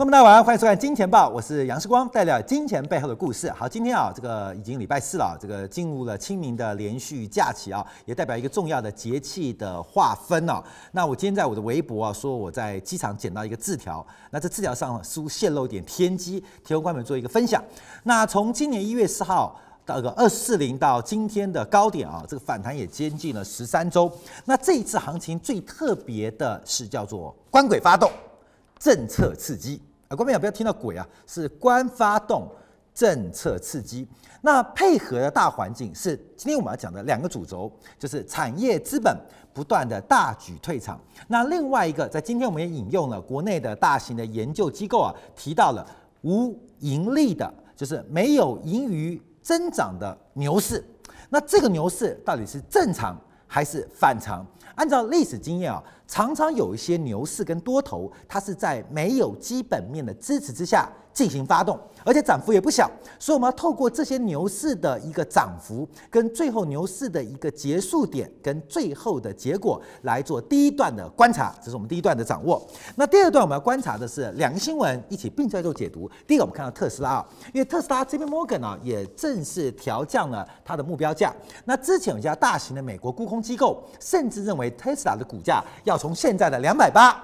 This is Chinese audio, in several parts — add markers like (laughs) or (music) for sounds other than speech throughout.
观众大家晚上好，欢迎收看《金钱报》，我是杨世光，带来金钱背后的故事。好，今天啊，这个已经礼拜四了，这个进入了清明的连续假期啊，也代表一个重要的节气的划分啊。那我今天在我的微博啊，说我在机场捡到一个字条，那这字条上似乎泄露点天机，提供观众做一个分享。那从今年一月四号到个二四零到今天的高点啊，这个反弹也接近了十三周。那这一次行情最特别的是叫做官鬼发动，政策刺激。啊，观众朋友不要听到鬼啊，是官发动政策刺激。那配合的大环境是今天我们要讲的两个主轴，就是产业资本不断的大举退场。那另外一个，在今天我们也引用了国内的大型的研究机构啊，提到了无盈利的，就是没有盈余增长的牛市。那这个牛市到底是正常还是反常？按照历史经验啊。常常有一些牛市跟多头，它是在没有基本面的支持之下进行发动，而且涨幅也不小。所以我们要透过这些牛市的一个涨幅，跟最后牛市的一个结束点，跟最后的结果来做第一段的观察，这是我们第一段的掌握。那第二段我们要观察的是两个新闻一起并在做解读。第一个我们看到特斯拉啊，因为特斯拉这边 Morgan 啊也正式调降了它的目标价。那之前有一家大型的美国沽空机构甚至认为特斯拉的股价要从现在的两百八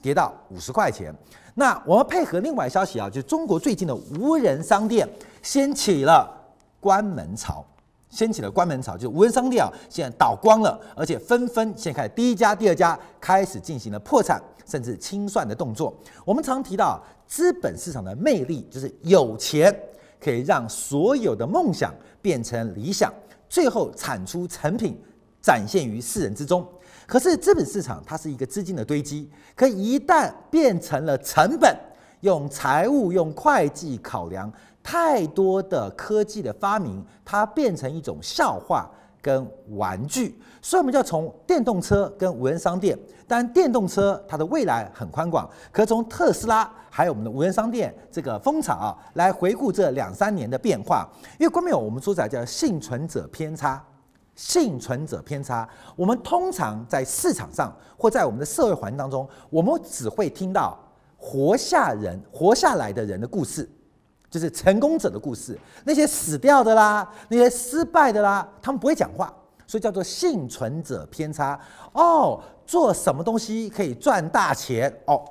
跌到五十块钱，那我们配合另外消息啊，就是中国最近的无人商店掀起了关门潮，掀起了关门潮，就是无人商店啊，现在倒光了，而且纷纷现在开第一家、第二家开始进行了破产甚至清算的动作。我们常提到资本市场的魅力，就是有钱可以让所有的梦想变成理想，最后产出成品展现于世人之中。可是资本市场它是一个资金的堆积，可一旦变成了成本，用财务、用会计考量太多的科技的发明，它变成一种笑话跟玩具。所以我们就要从电动车跟无人商店，当然电动车它的未来很宽广，可从特斯拉还有我们的无人商店这个风潮啊，来回顾这两三年的变化。因为观众朋友，我们说起来叫幸存者偏差。幸存者偏差，我们通常在市场上或在我们的社会环境当中，我们只会听到活下人、活下来的人的故事，就是成功者的故事。那些死掉的啦，那些失败的啦，他们不会讲话，所以叫做幸存者偏差。哦，做什么东西可以赚大钱？哦，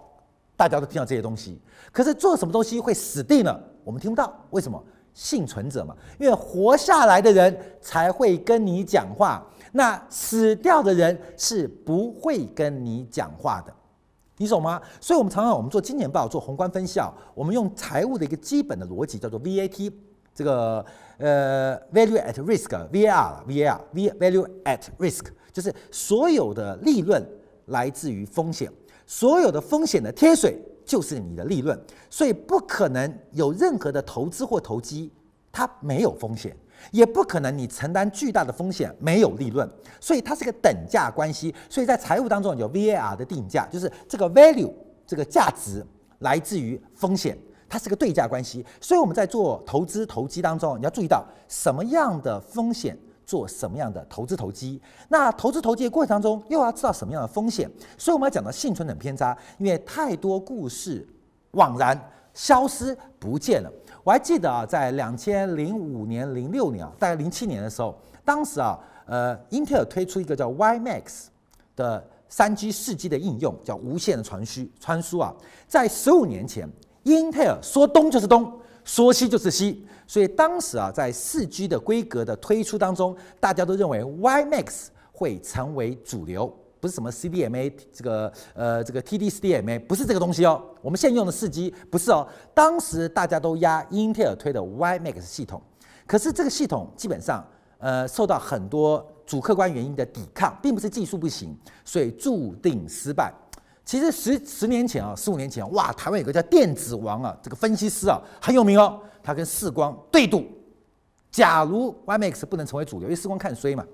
大家都听到这些东西。可是做什么东西会死定了？我们听不到，为什么？幸存者嘛，因为活下来的人才会跟你讲话，那死掉的人是不会跟你讲话的，你懂吗？所以，我们常常我们做金钱报做宏观分析，我们用财务的一个基本的逻辑叫做 VAT，这个呃 Value at Risk，VAR，VAR，Value at Risk，就是所有的利润来自于风险，所有的风险的贴水。就是你的利润，所以不可能有任何的投资或投机，它没有风险，也不可能你承担巨大的风险没有利润，所以它是个等价关系。所以在财务当中有 VAR 的定价，就是这个 value 这个价值来自于风险，它是个对价关系。所以我们在做投资投机当中，你要注意到什么样的风险。做什么样的投资投机？那投资投机的过程当中，又要知道什么样的风险？所以我们要讲到幸存者偏差，因为太多故事枉然消失不见了。我还记得啊，在两千零五年、零六年啊，大概零七年的时候，当时啊，呃，英特尔推出一个叫 WiMax 的三 G、四 G 的应用，叫无线的传输传输啊。在十五年前，英特尔说东就是东，说西就是西。所以当时啊，在四 G 的规格的推出当中，大家都认为 WiMax 会成为主流，不是什么 CDMA 这个呃这个 TD-CDMA，不是这个东西哦。我们现在用的四 G 不是哦。当时大家都押英特尔推的 WiMax 系统，可是这个系统基本上呃受到很多主客观原因的抵抗，并不是技术不行，所以注定失败。其实十十年前啊，十五年前哇，台湾有个叫电子王啊，这个分析师啊很有名哦。他跟世光对赌，假如 WiMax 不能成为主流，因为世光看衰嘛，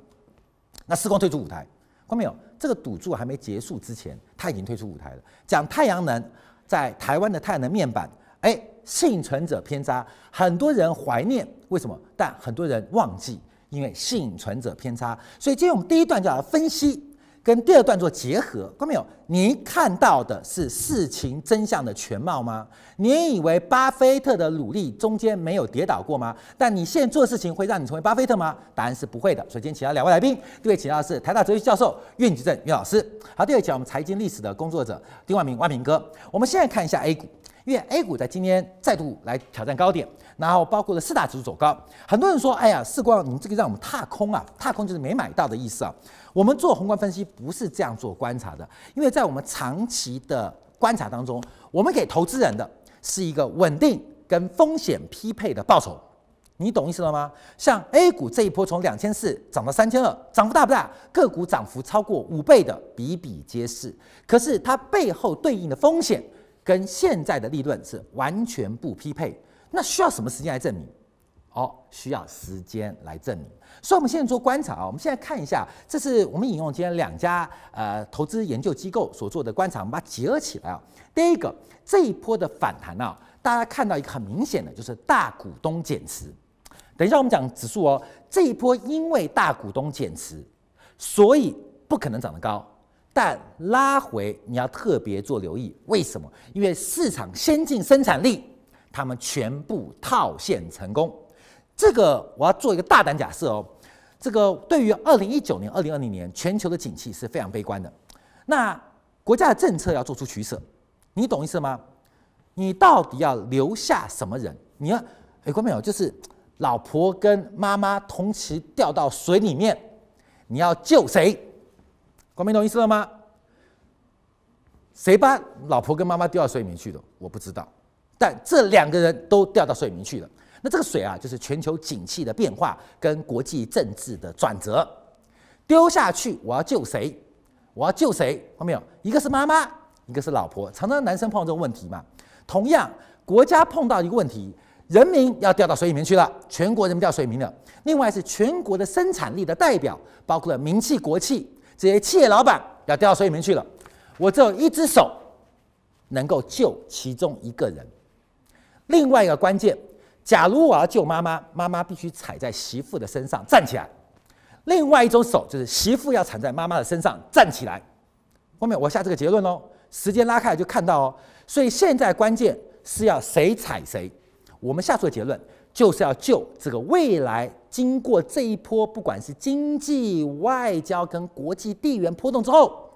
那世光退出舞台。看到没有？这个赌注还没结束之前，他已经退出舞台了。讲太阳能在台湾的太阳能面板，哎，幸存者偏差，很多人怀念，为什么？但很多人忘记，因为幸存者偏差。所以今天我们第一段就要分析跟第二段做结合，看到没有？你看到的是事情真相的全貌吗？你以为巴菲特的努力中间没有跌倒过吗？但你现在做事情会让你成为巴菲特吗？答案是不会的。所以今天请到两位来宾，第一位请到的是台大哲学教授苑举正苑老师，好，第二位请我们财经历史的工作者丁万明万明哥。我们现在看一下 A 股。因为 A 股在今天再度来挑战高点，然后包括了四大指数走高，很多人说：“哎呀，世光，你这个让我们踏空啊！踏空就是没买到的意思啊。”我们做宏观分析不是这样做观察的，因为在我们长期的观察当中，我们给投资人的是一个稳定跟风险匹配的报酬，你懂意思了吗？像 A 股这一波从两千四涨到三千二，涨幅大不大？个股涨幅超过五倍的比比皆是，可是它背后对应的风险。跟现在的利润是完全不匹配，那需要什么时间来证明？哦，需要时间来证明。所以，我们现在做观察啊，我们现在看一下，这是我们引用今天两家呃投资研究机构所做的观察，我们把它结合起来啊。第一个，这一波的反弹啊，大家看到一个很明显的就是大股东减持。等一下我们讲指数哦，这一波因为大股东减持，所以不可能涨得高。但拉回你要特别做留意，为什么？因为市场先进生产力，他们全部套现成功。这个我要做一个大胆假设哦，这个对于二零一九年、二零二零年全球的景气是非常悲观的。那国家的政策要做出取舍，你懂意思吗？你到底要留下什么人？你要哎，观众朋友，就是老婆跟妈妈同时掉到水里面，你要救谁？光明懂意思了吗？谁把老婆跟妈妈丢到水里面去的？我不知道。但这两个人都掉到水里面去了。那这个水啊，就是全球景气的变化跟国际政治的转折。丢下去，我要救谁？我要救谁？看到没有？一个是妈妈，一个是老婆。常常男生碰到这种问题嘛。同样，国家碰到一个问题，人民要掉到水里面去了，全国人民掉水里面了。另外是全国的生产力的代表，包括了民企、国企。这些企业老板要掉到水里面去了，我只有一只手能够救其中一个人。另外一个关键，假如我要救妈妈，妈妈必须踩在媳妇的身上站起来。另外一种手就是媳妇要踩在妈妈的身上站起来。后面我下这个结论喽，时间拉开就看到哦。所以现在关键是要谁踩谁。我们下出的结论就是要救这个未来。经过这一波，不管是经济、外交跟国际地缘波动之后，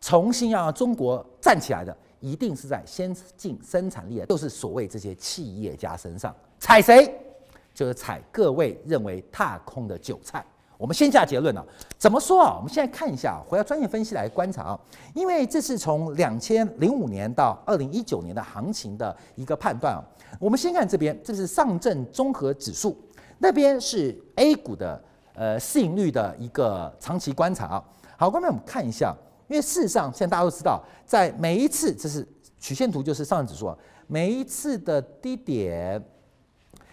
重新要让中国站起来的，一定是在先进生产力的，就是所谓这些企业家身上。踩谁？就是踩各位认为踏空的韭菜。我们先下结论啊，怎么说啊？我们现在看一下，回到专业分析来观察啊，因为这是从两千零五年到二零一九年的行情的一个判断啊。我们先看这边，这是上证综合指数。那边是 A 股的呃市盈率的一个长期观察啊。好，观众们我们看一下，因为事实上现在大家都知道，在每一次这是曲线图，就是上证指数啊，每一次的低点，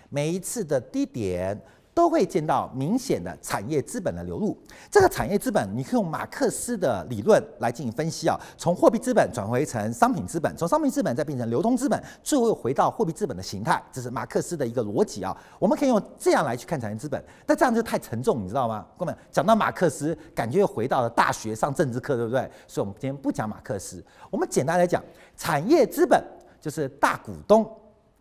每一次的低点。都会见到明显的产业资本的流入。这个产业资本，你可以用马克思的理论来进行分析啊。从货币资本转回成商品资本，从商品资本再变成流通资本，最后又回到货币资本的形态。这是马克思的一个逻辑啊。我们可以用这样来去看产业资本，但这样就太沉重，你知道吗？哥们，讲到马克思，感觉又回到了大学上政治课，对不对？所以，我们今天不讲马克思，我们简单来讲，产业资本就是大股东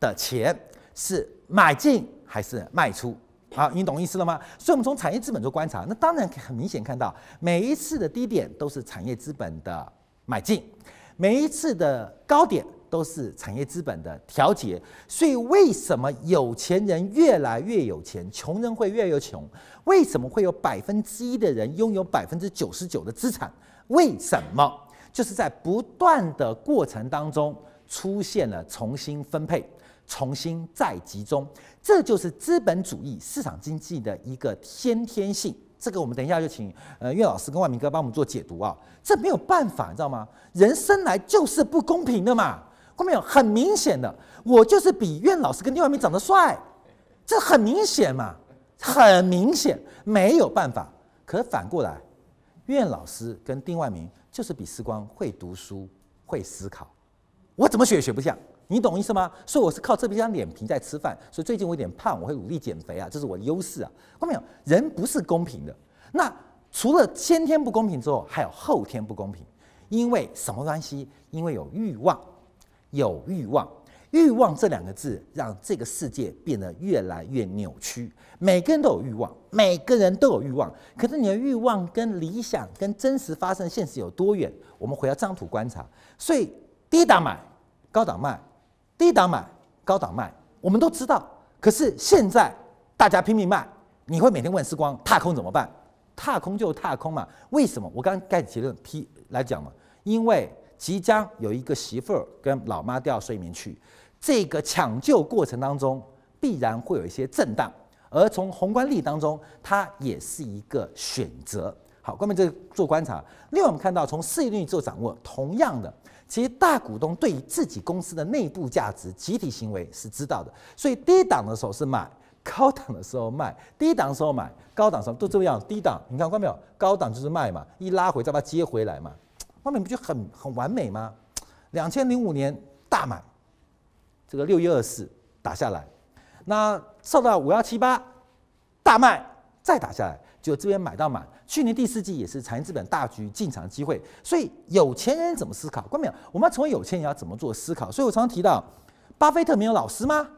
的钱是买进还是卖出。好，你懂意思了吗？所以，我们从产业资本做观察，那当然很明显看到，每一次的低点都是产业资本的买进，每一次的高点都是产业资本的调节。所以，为什么有钱人越来越有钱，穷人会越来越穷？为什么会有百分之一的人拥有百分之九十九的资产？为什么？就是在不断的过程当中出现了重新分配。重新再集中，这就是资本主义市场经济的一个先天性。这个我们等一下就请呃苑老师跟万明哥帮我们做解读啊。这没有办法，你知道吗？人生来就是不公平的嘛。后面有很明显的，我就是比苑老师跟丁万明长得帅，这很明显嘛，很明显，没有办法。可反过来，苑老师跟丁万明就是比时光会读书、会思考，我怎么学也学不像。你懂意思吗？所以我是靠这张脸皮在吃饭，所以最近我有点胖，我会努力减肥啊，这是我的优势啊。看到没有？人不是公平的。那除了先天不公平之后，还有后天不公平。因为什么关系？因为有欲望，有欲望。欲望这两个字让这个世界变得越来越扭曲。每个人都有欲望，每个人都有欲望。可是你的欲望跟理想、跟真实发生现实有多远？我们回到这张图观察。所以低档买，高档卖；低档买，高档卖。我们都知道。可是现在大家拼命卖，你会每天问时光踏空怎么办？踏空就踏空嘛。为什么？我刚刚盖结论批来讲嘛，因为即将有一个媳妇儿跟老妈掉到水里面去。这个抢救过程当中，必然会有一些震荡，而从宏观力当中，它也是一个选择。好，关门这做观察。另外，我们看到从市盈率做掌握，同样的，其实大股东对于自己公司的内部价值、集体行为是知道的，所以低档的时候是买，高档的时候卖；低档的时候买，高档的时候都这样。低档，你看关没有？高档就是卖嘛，一拉回再把它接回来嘛，关门不就很很完美吗？两千零五年大买。这个六一二四打下来，那受到五幺七八大卖再打下来，就这边买到满。去年第四季也是产业资本大局进场机会，所以有钱人怎么思考？关没有？我们要成为有钱人要怎么做思考？所以我常常提到，巴菲特没有老师吗？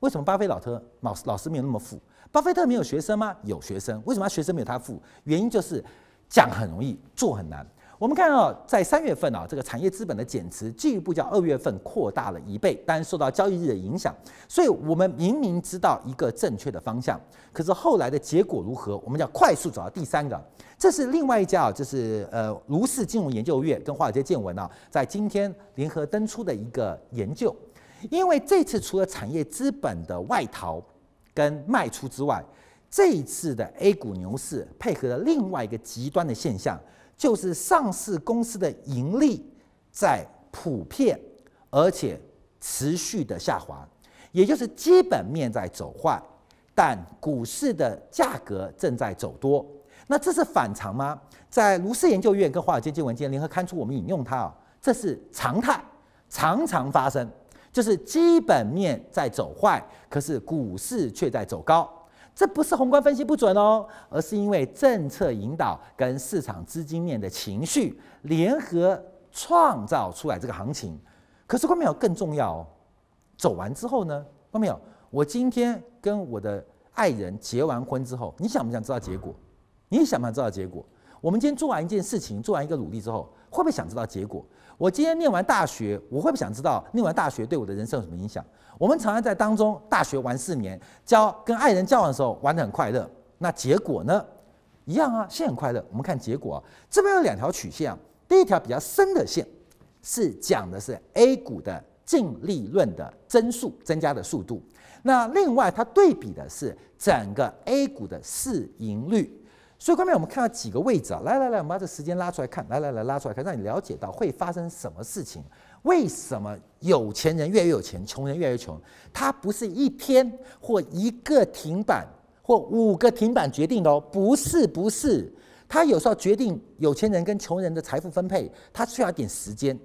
为什么巴菲老特老老师没有那么富？巴菲特没有学生吗？有学生，为什么学生没有他富？原因就是讲很容易，做很难。我们看到，在三月份啊，这个产业资本的减持进一步较二月份扩大了一倍，但受到交易日的影响，所以我们明明知道一个正确的方向，可是后来的结果如何？我们要快速找到第三个，这是另外一家啊，就是呃卢氏金融研究院跟华尔街见闻啊，在今天联合登出的一个研究，因为这次除了产业资本的外逃跟卖出之外，这一次的 A 股牛市配合了另外一个极端的现象。就是上市公司的盈利在普遍而且持续的下滑，也就是基本面在走坏，但股市的价格正在走多。那这是反常吗？在卢氏研究院跟华尔街见闻今天联合刊出，我们引用它啊，这是常态，常常发生，就是基本面在走坏，可是股市却在走高。这不是宏观分析不准哦，而是因为政策引导跟市场资金面的情绪联合创造出来这个行情。可是观众朋友更重要哦，走完之后呢，观众朋友，我今天跟我的爱人结完婚之后，你想不想知道结果？你想不想知道结果？我们今天做完一件事情，做完一个努力之后，会不会想知道结果？我今天念完大学，我会不会想知道念完大学对我的人生有什么影响？我们常常在当中，大学玩四年，交跟爱人交往的时候玩得很快乐，那结果呢？一样啊，先很快乐。我们看结果啊，这边有两条曲线啊，第一条比较深的线是讲的是 A 股的净利润的增速增加的速度，那另外它对比的是整个 A 股的市盈率。所以，后面我们看到几个位置啊，来来来，我们把这时间拉出来看，来来来，拉出来看，让你了解到会发生什么事情。为什么有钱人越来越有钱，穷人越来越穷？它不是一天或一个停板或五个停板决定的哦，不是不是，它有时候决定有钱人跟穷人的财富分配，它需要一点时间，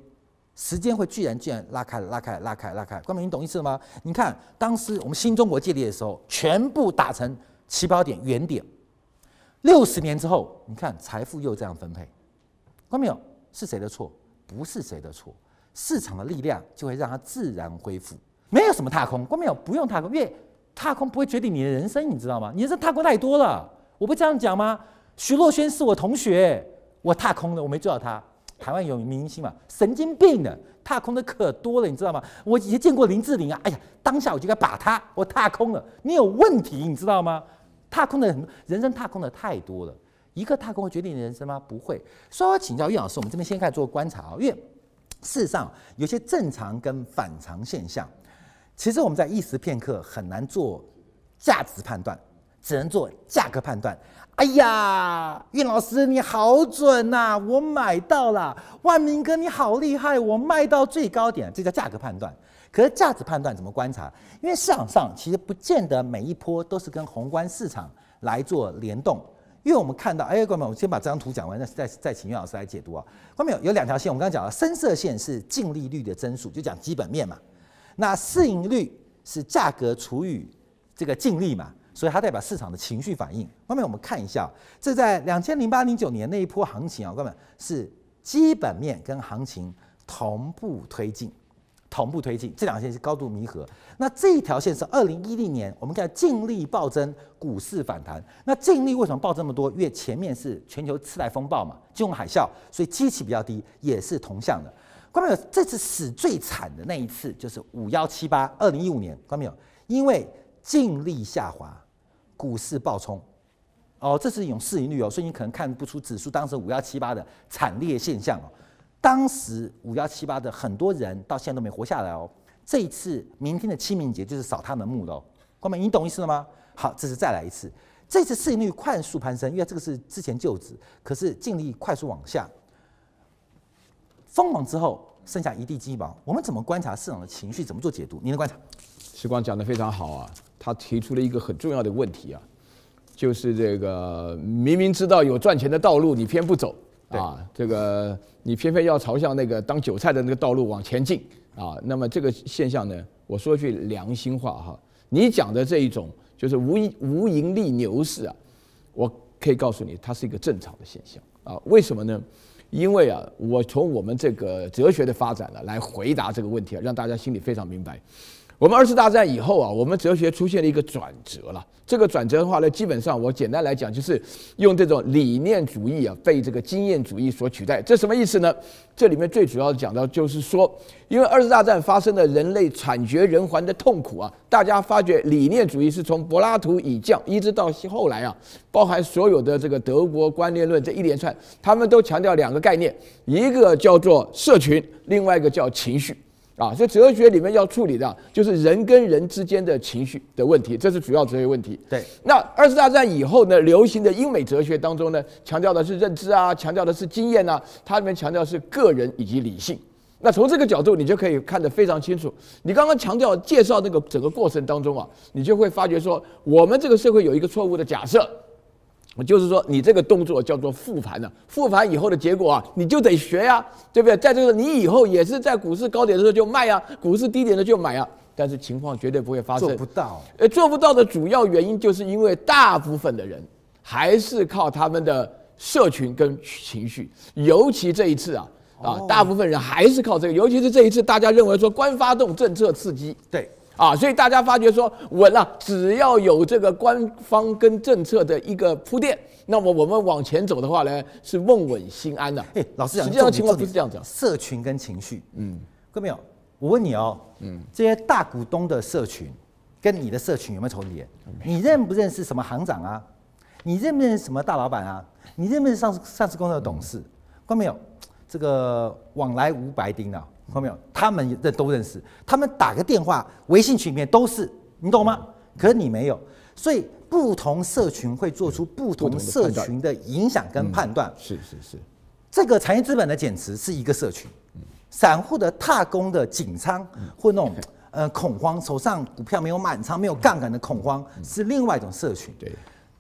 时间会居然居然拉开，拉开，拉开，拉开了。关明，你懂意思吗？你看当时我们新中国建立的时候，全部打成起跑点原点。六十年之后，你看财富又这样分配，看到没有？是谁的错？不是谁的错，市场的力量就会让它自然恢复。没有什么踏空，看到没有？不用踏空，因为踏空不会决定你的人生，你知道吗？你人生踏空太多了，我不这样讲吗？徐若瑄是我同学，我踏空了，我没追到她。台湾有明星嘛？神经病的，踏空的可多了，你知道吗？我以前见过林志玲啊，哎呀，当下我就该把她，我踏空了，你有问题，你知道吗？踏空的很，人生踏空的太多了。一个踏空会决定你的人生吗？不会。所以我请教岳老师，我们这边先开始做观察啊。因为事实上有些正常跟反常现象，其实我们在一时片刻很难做价值判断，只能做价格判断。哎呀，岳老师你好准呐、啊，我买到了。万明哥你好厉害，我卖到最高点，这叫价格判断。可是价值判断怎么观察？因为市场上其实不见得每一波都是跟宏观市场来做联动。因为我们看到，哎，观众，我先把这张图讲完，那再再请岳老师来解读啊。观众有有两条线，我们刚刚讲了，深色线是净利率的增速，就讲基本面嘛。那市盈率是价格除以这个净利嘛，所以它代表市场的情绪反应。后面我们看一下，这在两千零八零九年那一波行情啊，各位是基本面跟行情同步推进，同步推进，这两线是高度弥合。那这一条线是二零一零年，我们看净利暴增，股市反弹。那净利为什么暴这么多？因为前面是全球次贷风暴嘛，金融海啸，所以基期比较低，也是同向的。观众朋友，这次死最惨的那一次就是五幺七八，二零一五年，观众朋友，因为净利下滑，股市暴冲。哦，这是一种市盈率哦，所以你可能看不出指数当时五幺七八的惨烈现象哦。当时五幺七八的很多人到现在都没活下来哦。这一次明天的清明节就是扫他们墓喽。观众朋友，你懂意思了吗？好，这是再来一次，这次市盈率快速攀升，因为这个是之前旧值，可是净利快速往下。疯狂之后剩下一地鸡毛，我们怎么观察市场的情绪？怎么做解读？您的观察？时光讲得非常好啊，他提出了一个很重要的问题啊，就是这个明明知道有赚钱的道路，你偏不走啊，这个你偏偏要朝向那个当韭菜的那个道路往前进啊。那么这个现象呢，我说句良心话哈，你讲的这一种就是无无盈利牛市啊，我可以告诉你，它是一个正常的现象啊。为什么呢？因为啊，我从我们这个哲学的发展呢，来回答这个问题啊，让大家心里非常明白。我们二次大战以后啊，我们哲学出现了一个转折了。这个转折的话呢，基本上我简单来讲，就是用这种理念主义啊，被这个经验主义所取代。这什么意思呢？这里面最主要讲到就是说，因为二次大战发生了人类惨绝人寰的痛苦啊，大家发觉理念主义是从柏拉图以降一直到后来啊，包含所有的这个德国观念论这一连串，他们都强调两个概念，一个叫做社群，另外一个叫情绪。啊，所以哲学里面要处理的，就是人跟人之间的情绪的问题，这是主要哲学问题。对，那二次大战以后呢，流行的英美哲学当中呢，强调的是认知啊，强调的是经验啊，它里面强调的是个人以及理性。那从这个角度，你就可以看得非常清楚。你刚刚强调介绍那个整个过程当中啊，你就会发觉说，我们这个社会有一个错误的假设。就是说，你这个动作叫做复盘呢，复盘以后的结果啊，你就得学呀，对不对？在这个你以后也是在股市高点的时候就卖啊，股市低点的就买啊，但是情况绝对不会发生。做不到。呃，做不到的主要原因就是因为大部分的人还是靠他们的社群跟情绪，尤其这一次啊啊，大部分人还是靠这个，尤其是这一次，大家认为说官发动政策刺激，对。啊，所以大家发觉说稳了，只要有这个官方跟政策的一个铺垫，那么我们往前走的话呢，是梦稳心安的。哎，老师讲，实际上情况不是这样子。社群跟情绪，嗯，各位没有？我问你哦，嗯，这些大股东的社群跟你的社群有没有重叠？你认不认识什么行长啊？你认不认识什么大老板啊？你认不认识上市上市公司的董事？各位没有？这个往来无白丁啊。看到没有？他们认都认识，他们打个电话，微信群里面都是，你懂吗？可是你没有，所以不同社群会做出不同社群的影响跟判断。是是是，这个产业资本的减持是一个社群，散户的踏空的紧仓或那种呃恐慌，手上股票没有满仓、没有杠杆的恐慌是另外一种社群。对。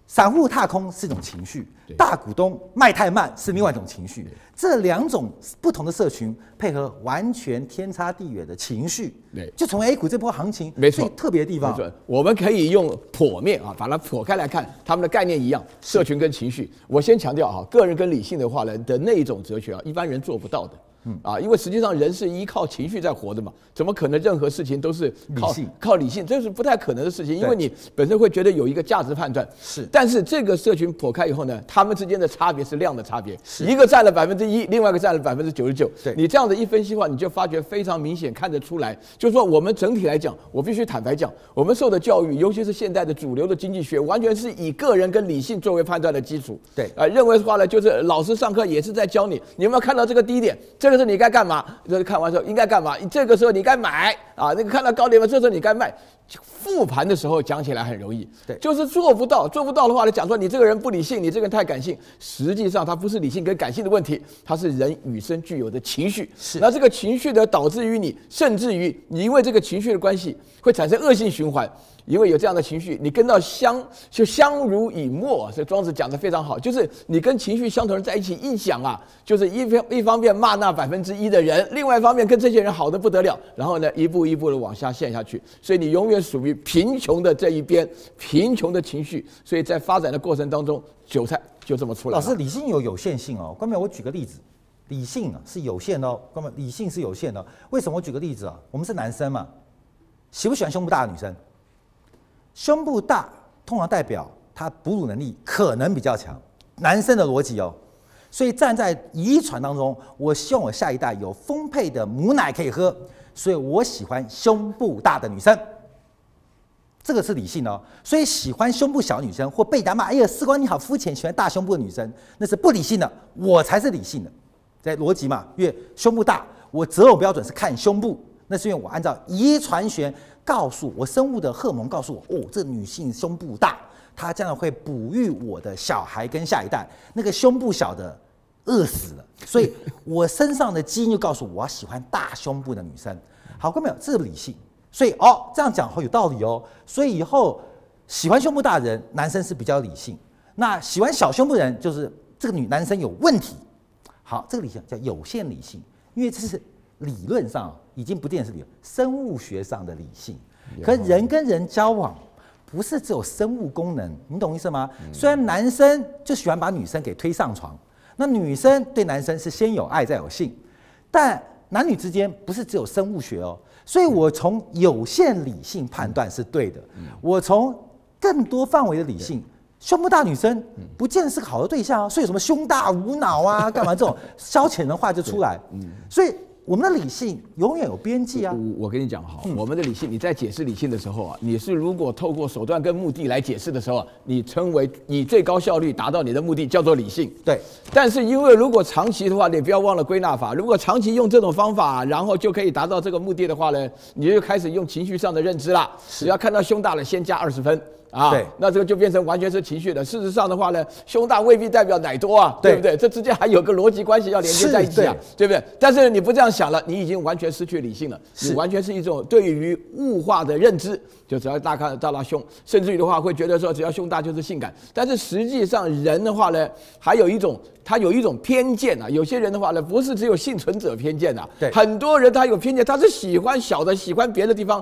散户踏空是一种情绪，大股东卖太慢是另外一种情绪。这两种不同的社群配合，完全天差地远的情绪，对，就从 A 股这波行情没错特别的地方。我们可以用剖面啊，把它剖开来看，他们的概念一样，社群跟情绪。我先强调啊，个人跟理性的话呢的那一种哲学啊，一般人做不到的。嗯啊，因为实际上人是依靠情绪在活的嘛，怎么可能任何事情都是靠理性靠理性？这是不太可能的事情，因为你本身会觉得有一个价值判断。是，但是这个社群破开以后呢，他们之间的差别是量的差别，是一个占了百分之一，另外一个占了百分之九十九。对，你这样子一分析的话，你就发觉非常明显看得出来，就是说我们整体来讲，我必须坦白讲，我们受的教育，尤其是现代的主流的经济学，完全是以个人跟理性作为判断的基础。对，啊，认为的话呢，就是老师上课也是在教你，你有没有看到这个低点？这个是你该干嘛？就是看完之后应该干嘛？这个时候你该买啊，那个看到高点了，这时候你该卖。复盘的时候讲起来很容易，对，就是做不到，做不到的话，你讲说你这个人不理性，你这个人太感性。实际上它不是理性跟感性的问题，它是人与生俱有的情绪。是，那这个情绪呢，导致于你，甚至于你因为这个情绪的关系，会产生恶性循环。因为有这样的情绪，你跟到相就相濡以沫，所以庄子讲的非常好，就是你跟情绪相同人在一起一讲啊，就是一方一方面骂那百分之一的人，另外一方面跟这些人好的不得了，然后呢一步一步的往下陷下去，所以你永远。远属于贫穷的这一边，贫穷的情绪，所以在发展的过程当中，韭菜就这么出来了。老师，理性有有限性哦。关键我举个例子，理性啊是有限的哦。关键理性是有限的，为什么？我举个例子啊，我们是男生嘛，喜不喜欢胸部大的女生？胸部大通常代表他哺乳能力可能比较强，男生的逻辑哦。所以站在遗传当中，我希望我下一代有丰沛的母奶可以喝，所以我喜欢胸部大的女生。这个是理性哦。所以喜欢胸部小女生或被打骂，哎呀，士官你好肤浅，喜欢大胸部的女生，那是不理性的。我才是理性的，在逻辑嘛，因为胸部大，我择偶标准是看胸部，那是因为我按照遗传学告诉我，生物的荷尔蒙告诉我，哦，这女性胸部大，她将来会哺育我的小孩跟下一代，那个胸部小的。饿死了，所以我身上的基因就告诉我，喜欢大胸部的女生。好，看到没有？这是理性。所以哦，这样讲好有道理哦。所以以后喜欢胸部大的人，男生是比较理性；那喜欢小胸部的人，就是这个女男生有问题。好，这个理性叫有限理性，因为这是理论上已经不见得是理论，生物学上的理性。可人跟人交往不是只有生物功能，你懂意思吗？虽然男生就喜欢把女生给推上床。那女生对男生是先有爱再有性，但男女之间不是只有生物学哦，所以我从有限理性判断是对的。我从更多范围的理性，胸部大女生不见得是个好的对象啊。所以什么胸大无脑啊，(laughs) 干嘛这种消遣的话就出来。所以。我们的理性永远有边际啊！我我跟你讲哈，我们的理性，你在解释理性的时候啊，你是如果透过手段跟目的来解释的时候，你称为以最高效率达到你的目的，叫做理性。对。但是因为如果长期的话，你不要忘了归纳法。如果长期用这种方法，然后就可以达到这个目的的话呢，你就开始用情绪上的认知了。只要看到胸大了，先加二十分。啊，对，那这个就变成完全是情绪的。事实上的话呢，胸大未必代表奶多啊，对，对不对？这之间还有个逻辑关系要连接在一起啊，对，对不对？但是你不这样想了，你已经完全失去理性了，你完全是一种对于物化的认知，就只要大看到了胸，甚至于的话会觉得说只要胸大就是性感。但是实际上人的话呢，还有一种。他有一种偏见啊，有些人的话呢，不是只有幸存者偏见啊，对，很多人他有偏见，他是喜欢小的，喜欢别的地方，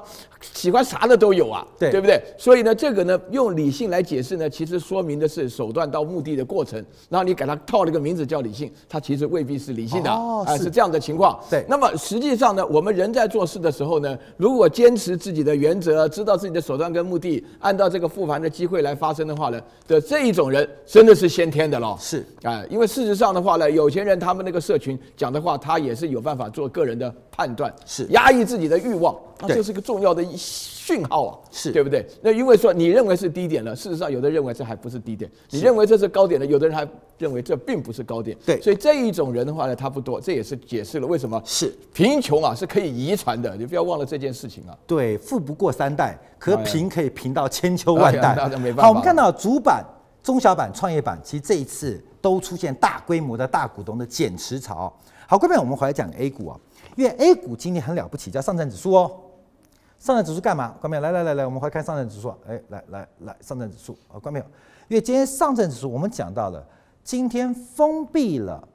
喜欢啥的都有啊，对，对不对？所以呢，这个呢，用理性来解释呢，其实说明的是手段到目的的过程，然后你给他套了一个名字叫理性，他其实未必是理性的，哦，是这样的情况。对，那么实际上呢，我们人在做事的时候呢，如果坚持自己的原则，知道自己的手段跟目的，按照这个复盘的机会来发生的话呢，的这一种人真的是先天的了，是。啊，因为。事实上的话呢，有钱人他们那个社群讲的话，他也是有办法做个人的判断，是。压抑自己的欲望，那这是一个重要的讯号啊，是对不对？那因为说你认为是低点了，事实上有的认为这还不是低点，你认为这是高点的，有的人还认为这并不是高点，对，所以这一种人的话呢，他不多，这也是解释了为什么是贫穷啊是可以遗传的，你不要忘了这件事情啊。对，富不过三代，可贫可以贫到千秋万代。(laughs) 好，我们看到主板、中小板、创业板，其实这一次。都出现大规模的大股东的减持潮。好，各位，我们回来讲 A 股啊，因为 A 股今天很了不起，叫上证指数哦。上证指数干嘛？观众朋友，来来来来，我们回来看上证指数。哎，来来来，上证指数啊，观众朋友，因为今天上证指数我们讲到了，今天封闭了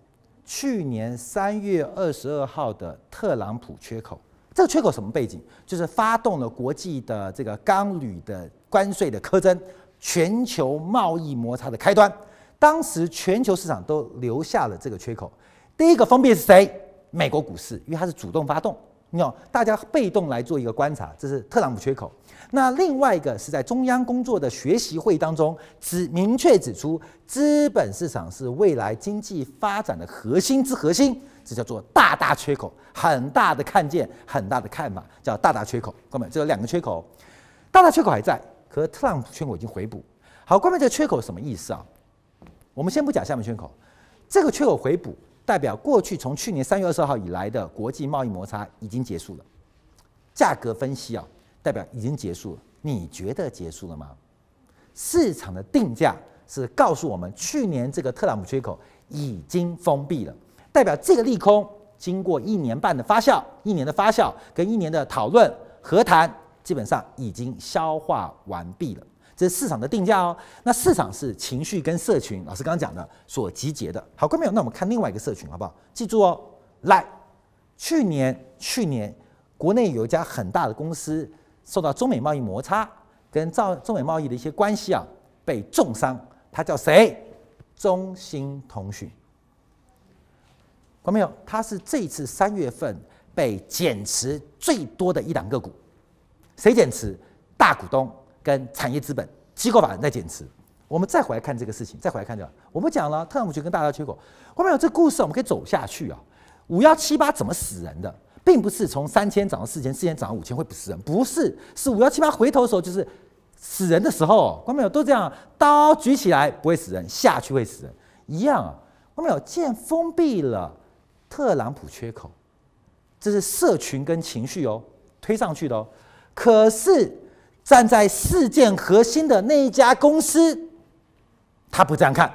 去年三月二十二号的特朗普缺口。这个缺口什么背景？就是发动了国际的这个钢铝的关税的苛征，全球贸易摩擦的开端。当时全球市场都留下了这个缺口。第一个封闭是谁？美国股市，因为它是主动发动，你知道，大家被动来做一个观察，这是特朗普缺口。那另外一个是在中央工作的学习会当中，指明确指出，资本市场是未来经济发展的核心之核心，这叫做大大缺口，很大的看见，很大的看法，叫大大缺口。各位，这有两个缺口，大大缺口还在，可特朗普缺口已经回补。好，各位，这个缺口什么意思啊？我们先不讲下面缺口，这个缺口回补代表过去从去年三月二十号以来的国际贸易摩擦已经结束了，价格分析啊代表已经结束了。你觉得结束了吗？市场的定价是告诉我们，去年这个特朗普缺口已经封闭了，代表这个利空经过一年半的发酵，一年的发酵跟一年的讨论和谈，基本上已经消化完毕了。这是市场的定价哦。那市场是情绪跟社群，老师刚刚讲的所集结的。好，各位朋友，那我们看另外一个社群好不好？记住哦，来，去年去年国内有一家很大的公司受到中美贸易摩擦，跟造中美贸易的一些关系啊，被重伤。他叫谁？中兴通讯。看到没有？他是这次三月份被减持最多的一档个股。谁减持？大股东跟产业资本机构法人在减持。我们再回来看这个事情，再回来看这个，我们讲了特朗普就跟大家缺口。看到没有？这故事我们可以走下去啊。五幺七八怎么死人的？并不是从三千涨到四千，四千涨到五千会不死人，不是，是五幺七八回头的时候就是死人的时候。看到没有？都这样，刀举起来不会死人，下去会死人，一样啊。看到没有？既然封闭了特朗普缺口，这是社群跟情绪哦推上去的哦。可是站在事件核心的那一家公司，他不这样看，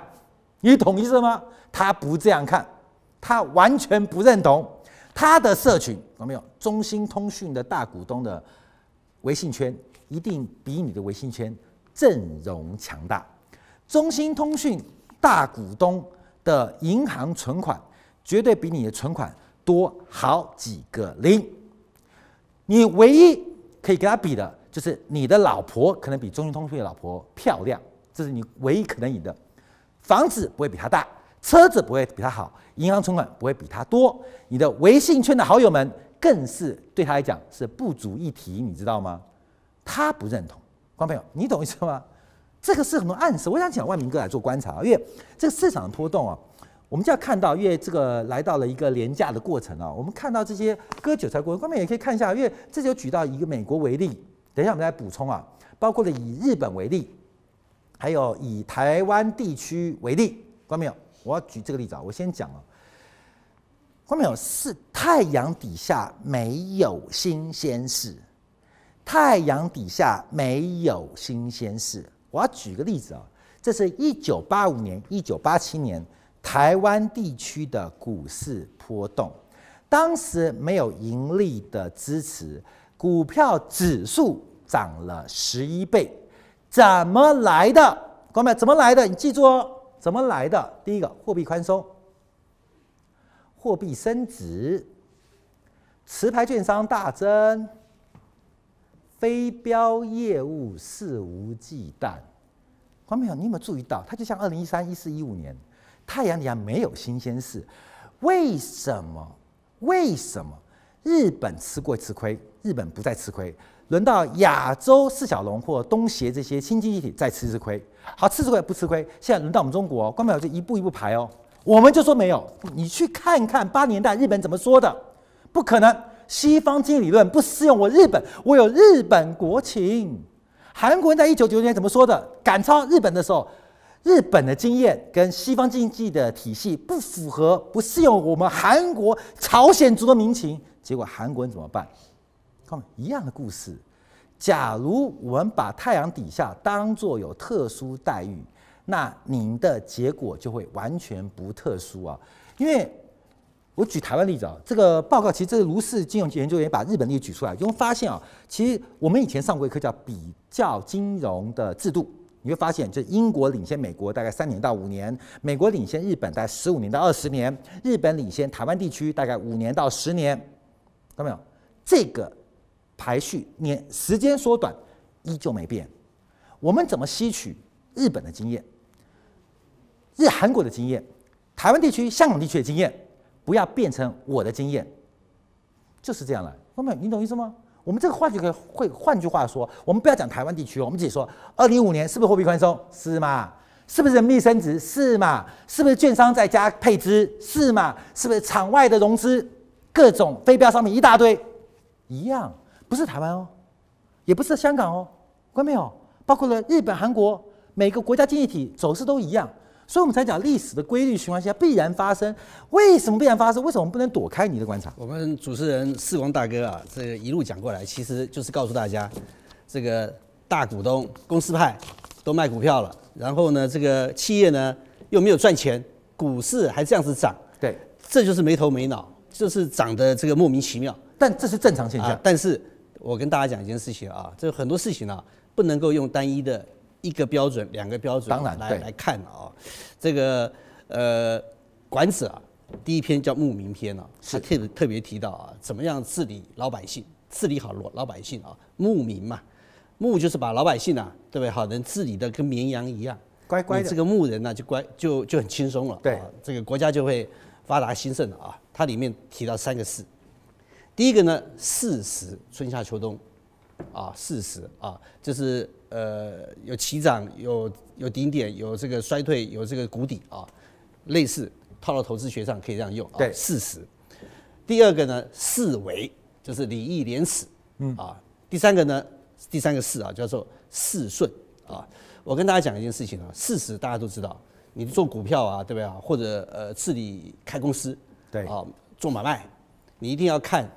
你懂意思吗？他不这样看。他完全不认同他的社群有没有？中兴通讯的大股东的微信圈一定比你的微信圈阵容强大。中兴通讯大股东的银行存款绝对比你的存款多好几个零。你唯一可以跟他比的就是你的老婆可能比中兴通讯的老婆漂亮，这是你唯一可能赢的。房子不会比他大。车子不会比他好，银行存款不会比他多，你的微信圈的好友们更是对他来讲是不足一提，你知道吗？他不认同，观众朋友，你懂意思吗？这个是很多暗示。我想请万明哥来做观察，因为这个市场的波动啊，我们就要看到，因为这个来到了一个廉价的过程啊，我们看到这些割韭菜过程，观众也可以看一下，因为这就举到一个美国为例，等一下我们来补充啊，包括了以日本为例，还有以台湾地区为例，观没有。我要举这个例子啊，我先讲啊，看到没有？是太阳底下没有新鲜事，太阳底下没有新鲜事。我要举个例子啊，这是一九八五年、一九八七年台湾地区的股市波动，当时没有盈利的支持，股票指数涨了十一倍，怎么来的？看到没有？怎么来的？你记住哦。怎么来的？第一个，货币宽松，货币升值，持牌券商大增，非标业务肆无忌惮。观众朋友，你有没有注意到？它就像二零一三、一四、一五年，太阳底下没有新鲜事。为什么？为什么？日本吃过一次亏，日本不再吃亏。轮到亚洲四小龙或东协这些新经济体再吃吃亏，好，吃吃亏不吃亏。现在轮到我们中国，观众朋友就一步一步排哦。我们就说没有，你去看看八年代日本怎么说的，不可能。西方经济理论不适用我日本，我有日本国情。韩国人在一九九九年怎么说的？赶超日本的时候，日本的经验跟西方经济的体系不符合，不适用我们韩国朝鲜族的民情，结果韩国人怎么办？一样的故事，假如我们把太阳底下当作有特殊待遇，那您的结果就会完全不特殊啊！因为我举台湾例子啊，这个报告其实这个卢氏金融研究员把日本例子举出来，就会发现啊，其实我们以前上过一课叫比较金融的制度，你会发现，就英国领先美国大概三年到五年，美国领先日本大概十五年到二十年，日本领先台湾地区大概五年到十年，看到没有？这个。排序年时间缩短，依旧没变。我们怎么吸取日本的经验、日韩国的经验、台湾地区、香港地区的经验，不要变成我的经验，就是这样了。朋友们，你懂意思吗？我们这个话就可以会换句话说，我们不要讲台湾地区，我们自己说，二零一五年是不是货币宽松？是嘛？是不是人民币升值？是嘛？是不是券商在加配资？是嘛？是不是场外的融资？各种非标商品一大堆，一样。不是台湾哦，也不是香港哦，看到没有？包括了日本、韩国，每个国家经济体走势都一样，所以我们才讲历史的规律循环下必然发生。为什么必然发生？为什么我们不能躲开你的观察？我们主持人四王大哥啊，这个一路讲过来，其实就是告诉大家，这个大股东、公司派都卖股票了，然后呢，这个企业呢又没有赚钱，股市还这样子涨，对，这就是没头没脑，就是涨得这个莫名其妙。但这是正常现象，啊、但是。我跟大家讲一件事情啊，这很多事情啊，不能够用单一的一个标准、两个标准当然来来看啊。这个呃，管子啊，第一篇叫《牧民篇》啊，是特别特别提到啊，怎么样治理老百姓治理好老老百姓啊，牧民嘛，牧就是把老百姓啊，对不对？好能治理的跟绵羊一样，乖乖的。这个牧人呢，就乖就就很轻松了。对、啊，这个国家就会发达兴盛了啊。它里面提到三个四，第一个呢，四时春夏秋冬啊，四时啊，就是呃有起涨，有有顶点，有这个衰退，有这个谷底啊，类似套到投资学上可以这样用。对，四时。第二个呢，四维。就是礼义廉耻，嗯啊，第三个呢，第三个四啊，叫做四顺啊。我跟大家讲一件事情啊，四时大家都知道，你做股票啊，对不对啊？或者呃，治理开公司，对啊，做买卖，你一定要看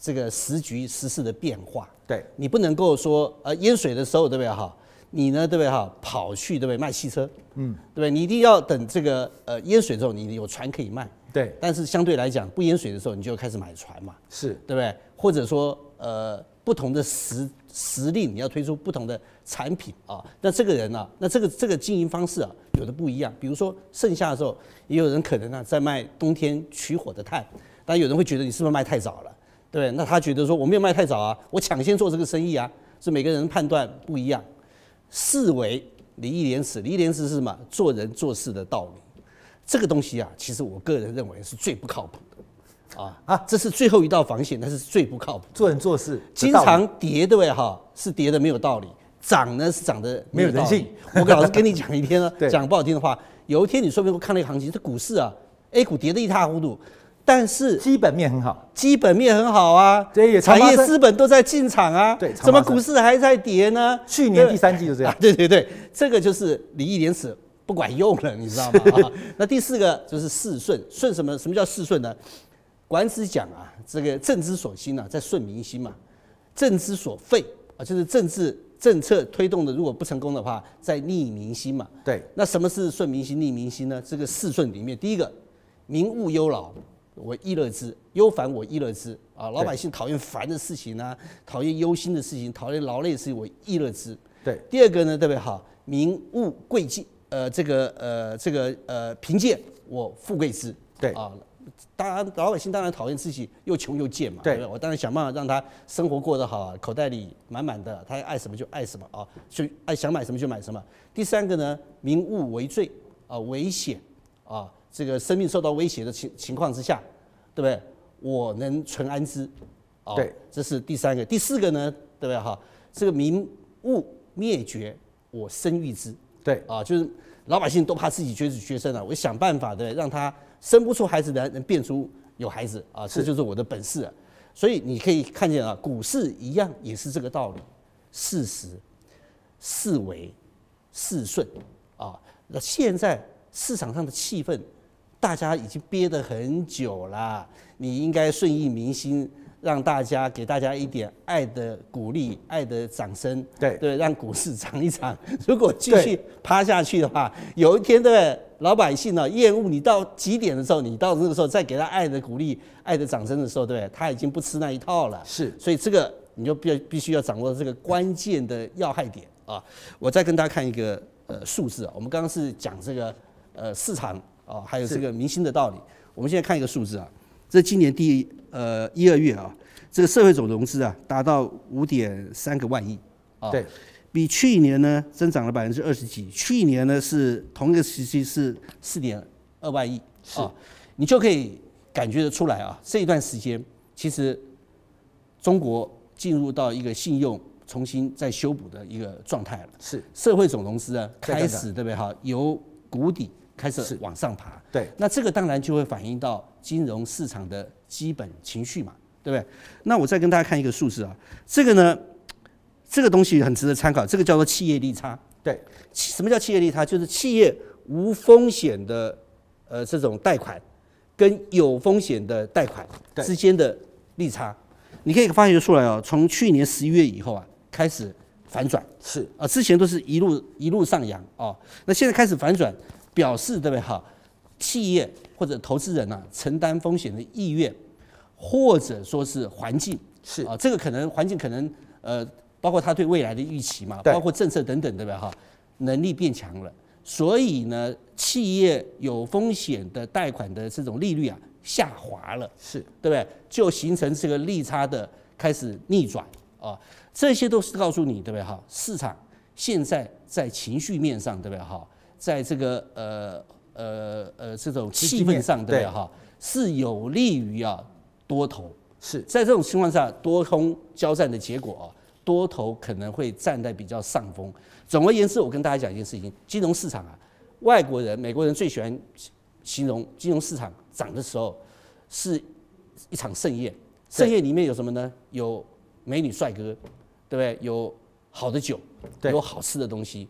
这个时局时事的变化。对，你不能够说呃淹水的时候，对不对哈？你呢，对不对哈？跑去对不对卖汽车？嗯，对不对？你一定要等这个呃淹水之后，你有船可以卖。对，但是相对来讲，不淹水的时候，你就开始买船嘛，是对不对？或者说，呃，不同的时时令，你要推出不同的产品啊。那这个人呢、啊，那这个这个经营方式啊，有的不一样。比如说盛夏的时候，也有人可能呢、啊、在卖冬天取火的炭，但有人会觉得你是不是卖太早了，对？那他觉得说我没有卖太早啊，我抢先做这个生意啊，是每个人判断不一样。四维礼义廉耻，礼义廉耻是什么？做人做事的道理。这个东西啊，其实我个人认为是最不靠谱的，啊啊，这是最后一道防线，那是最不靠谱。做人做事经常跌对不对哈？是跌的没有道理，涨呢是涨的没有人性。我老是跟你讲一天 (laughs) 呢，对讲不好听的话，有一天你说不定会看那个行情，这股市啊，A 股跌得一塌糊涂，但是基本面很好，基本面很好啊，对，产业资本都在进场啊，对，怎么股市还在跌呢？去年第三季就这样，(laughs) 对对对，这个就是礼义廉耻。不管用了，(laughs) 你知道吗？啊，(laughs) 那第四个就是四顺，顺什么？什么叫四顺呢？管子讲啊，这个政之所兴啊，在顺民心嘛；政之所废啊，就是政治政策推动的如果不成功的话，在逆民心嘛。对。那什么是顺民心、逆民心呢？这个四顺里面，第一个，民务忧劳，我亦乐之；忧烦我亦乐之。啊，老百姓讨厌烦的事情啊，讨厌忧心的事情，讨厌劳累的事情，我亦乐之。对。第二个呢，特别？好，民物贵贱。呃，这个呃，这个呃，贫贱我富贵之，对啊，当然老百姓当然讨厌自己又穷又贱嘛，对，对，我当然想办法让他生活过得好，口袋里满满的，他爱什么就爱什么啊，就爱想买什么就买什么。第三个呢，民物为罪啊，危险啊，这个生命受到威胁的情情况之下，对不对？我能存安之，啊，对，这是第三个。第四个呢，对不对哈？这个民物灭绝，我生育之。对啊，就是老百姓都怕自己绝子绝孙了，我想办法对，让他生不出孩子的能变出有孩子啊，这就是我的本事啊。所以你可以看见啊，股市一样也是这个道理，四时、四维、四顺啊。那现在市场上的气氛，大家已经憋得很久了，你应该顺应民心。让大家给大家一点爱的鼓励，爱的掌声，对对，让股市涨一涨。如果继续趴下去的话，有一天对不对？老百姓呢厌恶你到极点的时候，你到那个时候再给他爱的鼓励、爱的掌声的时候，对？他已经不吃那一套了。是，所以这个你就必必须要掌握这个关键的要害点啊！我再跟大家看一个呃数字啊，我们刚刚是讲这个呃市场啊，还有这个民心的道理。我们现在看一个数字啊。这今年第呃一二月啊，这个社会总融资啊达到五点三个万亿。啊，对，比去年呢增长了百分之二十几，去年呢是同一个时期是四点二万亿，是。啊，你就可以感觉得出来啊，这一段时间其实中国进入到一个信用重新再修补的一个状态了，是。社会总融资啊开始对不对？哈，由谷底开始往上爬，对，那这个当然就会反映到。金融市场的基本情绪嘛，对不对？那我再跟大家看一个数字啊，这个呢，这个东西很值得参考，这个叫做企业利差。对，什么叫企业利差？就是企业无风险的呃这种贷款跟有风险的贷款之间的利差，你可以发觉出来哦，从去年十一月以后啊，开始反转，是啊，之前都是一路一路上扬哦，那现在开始反转，表示对不对哈？企业或者投资人呢、啊，承担风险的意愿，或者说是环境是啊，这个可能环境可能呃，包括他对未来的预期嘛，包括政策等等，对不对？哈，能力变强了，所以呢，企业有风险的贷款的这种利率啊下滑了，是对不对？就形成这个利差的开始逆转啊，这些都是告诉你对不对哈？市场现在在情绪面上对不对哈？在这个呃呃呃这种气氛上对不对哈？是有利于啊多头。是在这种情况下，多空交战的结果啊，多头可能会站在比较上风。总而言之，我跟大家讲一件事情：金融市场啊，外国人、美国人最喜欢形容金融市场涨的时候是一场盛宴。盛宴里面有什么呢？有美女帅哥，对不对？有好的酒，有好吃的东西。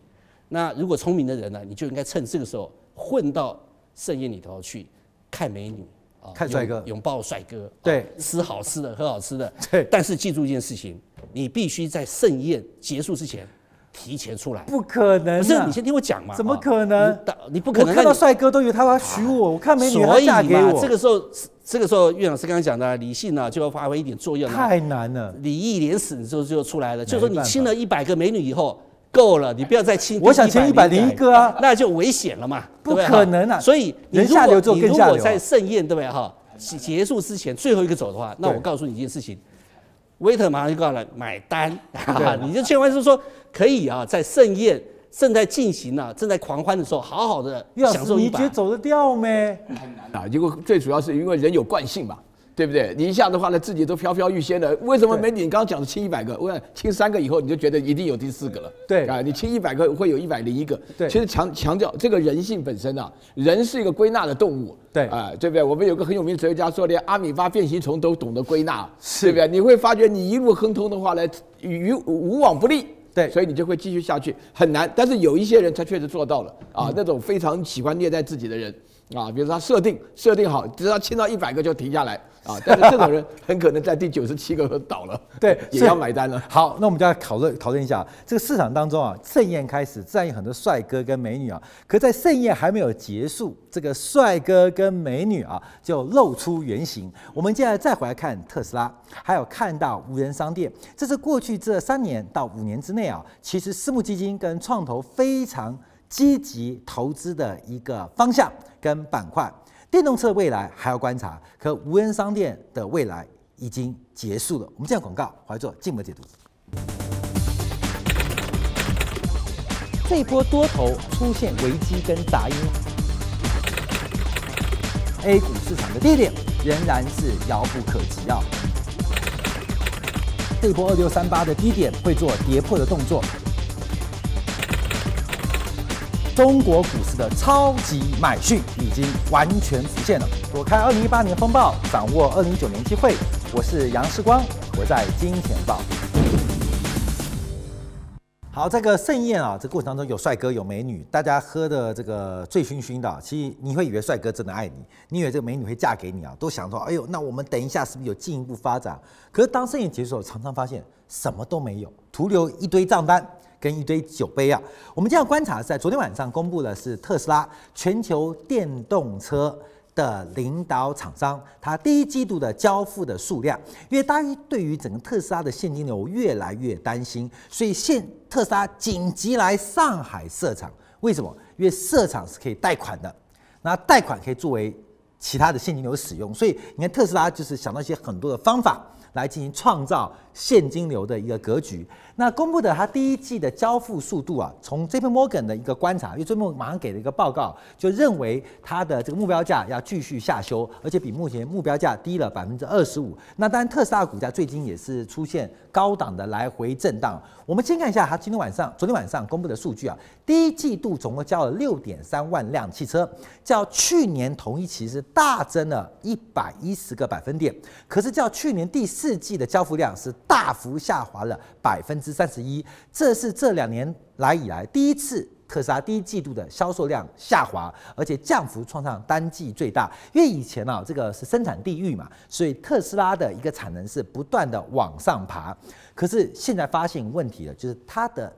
那如果聪明的人呢，你就应该趁这个时候混到盛宴里头去看美女。看帅哥，拥抱帅哥，对，吃好吃的，喝好吃的，(laughs) 对。但是记住一件事情，你必须在盛宴结束之前提前出来。不可能，不是你先听我讲嘛？怎么可能？你，你不可能。我看到帅哥都以为他要娶我，我看美女要嫁给我。这个时候，这个时候，岳老师刚刚讲的理性呢，就要发挥一点作用。太难了，礼义廉耻之后就出来了。就是说，你亲了一百个美女以后。够了，你不要再亲。我想亲一百零一个啊，那就危险了嘛，不可能啊。所以人下流就更下流。如果在盛宴对不对哈结束之前最后一个走的话，那我告诉你一件事情，waiter 马上就告诉你买单，你就千万是说可以啊，在盛宴正在进行啊，正在狂欢的时候，好好的享受一把。你觉得走得掉没？很难啊，因为最主要是因为人有惯性嘛。对不对？你一下的话呢，自己都飘飘欲仙了。为什么美女？你刚刚讲的亲一百个，我亲三个以后，你就觉得一定有第四个了。对啊，你亲一百个会有一百零一个。对，其实强强调这个人性本身啊，人是一个归纳的动物。对啊，对不对？我们有个很有名的哲学家说，连阿米巴变形虫都懂得归纳，对不对？你会发觉你一路亨通的话呢，与无往不利。对，所以你就会继续下去，很难。但是有一些人他确实做到了啊，嗯、那种非常喜欢虐待自己的人啊，比如说他设定设定好，只要签到一百个就停下来。啊，但是这种人很可能在第九十七个倒了，对，也要买单了。好，那我们就要讨论讨论一下这个市场当中啊，盛宴开始，自然有很多帅哥跟美女啊。可在盛宴还没有结束，这个帅哥跟美女啊就露出原形。我们接下来再回来看特斯拉，还有看到无人商店，这是过去这三年到五年之内啊，其实私募基金跟创投非常积极投资的一个方向跟板块。电动车未来还要观察，可无人商店的未来已经结束了。我们这样广告，回来做进一步解读。这波多头出现危机跟杂音，A 股市场的低点仍然是遥不可及啊！这波二六三八的低点会做跌破的动作。中国股市的超级买讯已经完全浮现了。躲开二零一八年风暴，掌握二零一九年机会。我是杨世光，我在金钱报。好，这个盛宴啊，这过程当中有帅哥有美女，大家喝的这个醉醺醺的。其实你会以为帅哥真的爱你，你以为这个美女会嫁给你啊，都想说，哎呦，那我们等一下是不是有进一步发展？可是当盛宴结束，常常发现什么都没有，徒留一堆账单。跟一堆酒杯啊，我们今天要观察是在昨天晚上公布的是特斯拉全球电动车的领导厂商，它第一季度的交付的数量，因为大家对于整个特斯拉的现金流越来越担心，所以现特斯拉紧急来上海设厂，为什么？因为设厂是可以贷款的，那贷款可以作为其他的现金流使用，所以你看特斯拉就是想到一些很多的方法来进行创造现金流的一个格局。那公布的它第一季的交付速度啊，从 JP Morgan 的一个观察，因为 JP Morgan 马上给了一个报告，就认为它的这个目标价要继续下修，而且比目前目标价低了百分之二十五。那当然，特斯拉股价最近也是出现高档的来回震荡。我们先看一下它今天晚上、昨天晚上公布的数据啊，第一季度总共交了六点三万辆汽车，较去年同一期是大增了一百一十个百分点，可是较去年第四季的交付量是大幅下滑了百分之三十一，这是这两年来以来第一次特斯拉第一季度的销售量下滑，而且降幅创上单季最大。因为以前啊，这个是生产地域嘛，所以特斯拉的一个产能是不断的往上爬。可是现在发现问题了，就是它的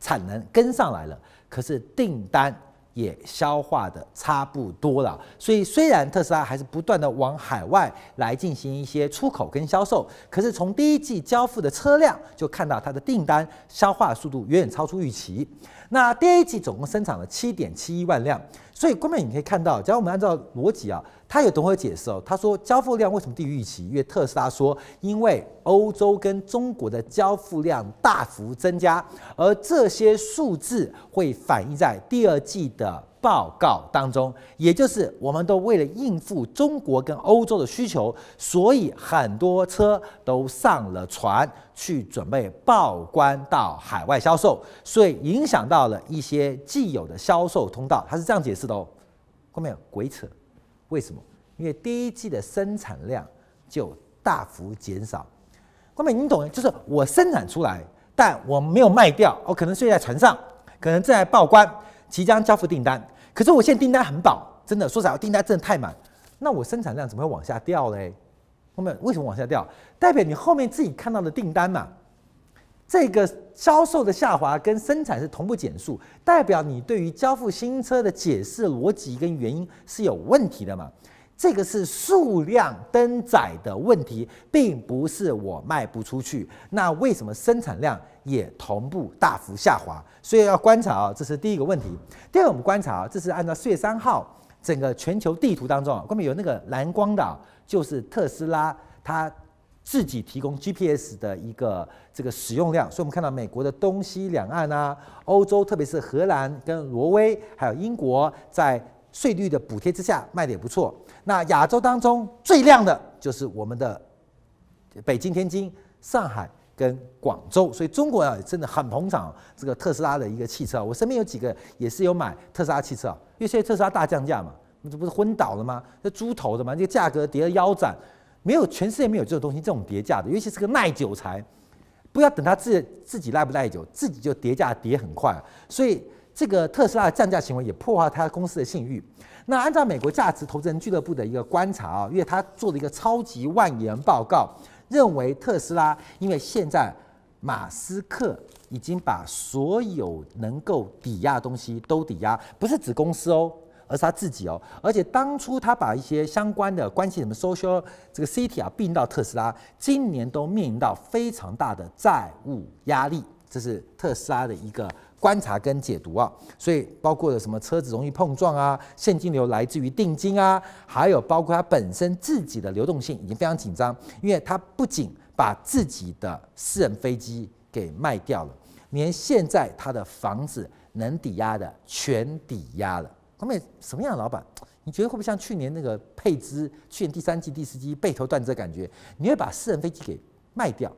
产能跟上来了，可是订单。也消化的差不多了，所以虽然特斯拉还是不断的往海外来进行一些出口跟销售，可是从第一季交付的车辆就看到它的订单消化速度远远超出预期。那第一季总共生产了七点七一万辆，所以后面你可以看到，只要我们按照逻辑啊，他有等会解释哦。他说交付量为什么低于预期？因为特斯拉说，因为欧洲跟中国的交付量大幅增加，而这些数字会反映在第二季的报告当中。也就是我们都为了应付中国跟欧洲的需求，所以很多车都上了船去准备报关到海外销售，所以影响到了一些既有的销售通道。他是这样解释的哦。后面有鬼扯。为什么？因为第一季的生产量就大幅减少。各位，你懂？就是我生产出来，但我没有卖掉，我可能睡在船上，可能正在报关，即将交付订单。可是我现在订单很饱，真的，说实在话，订单真的太满。那我生产量怎么会往下掉嘞？后面为什么往下掉？代表你后面自己看到的订单嘛。这个销售的下滑跟生产是同步减速，代表你对于交付新车的解释逻辑跟原因是有问题的嘛？这个是数量登载的问题，并不是我卖不出去。那为什么生产量也同步大幅下滑？所以要观察啊，这是第一个问题。第二个，我们观察啊，这是按照四月三号整个全球地图当中啊，后面有那个蓝光的，就是特斯拉它。自己提供 GPS 的一个这个使用量，所以我们看到美国的东西两岸啊，欧洲特别是荷兰跟挪威，还有英国，在税率的补贴之下卖的也不错。那亚洲当中最亮的就是我们的北京、天津、上海跟广州，所以中国啊真的很捧场这个特斯拉的一个汽车。我身边有几个也是有买特斯拉汽车啊，因为现在特斯拉大降价嘛，这不是昏倒了吗？这猪头的嘛，这个价格跌得腰斩。没有，全世界没有这种东西，这种跌价的，尤其是个耐久材，不要等它自自己耐不耐久，自己就跌价跌很快。所以这个特斯拉的降价行为也破坏它公司的信誉。那按照美国价值投资人俱乐部的一个观察啊，因为他做了一个超级万言报告，认为特斯拉因为现在马斯克已经把所有能够抵押的东西都抵押，不是指公司哦。而是他自己哦，而且当初他把一些相关的关系，什么 social 这个 city 啊，并到特斯拉，今年都面临到非常大的债务压力，这是特斯拉的一个观察跟解读啊。所以包括了什么车子容易碰撞啊，现金流来自于定金啊，还有包括它本身自己的流动性已经非常紧张，因为他不仅把自己的私人飞机给卖掉了，连现在他的房子能抵押的全抵押了。后面什么样的老板？你觉得会不会像去年那个佩兹，去年第三季、第四季背头断这感觉？你会把私人飞机给卖掉？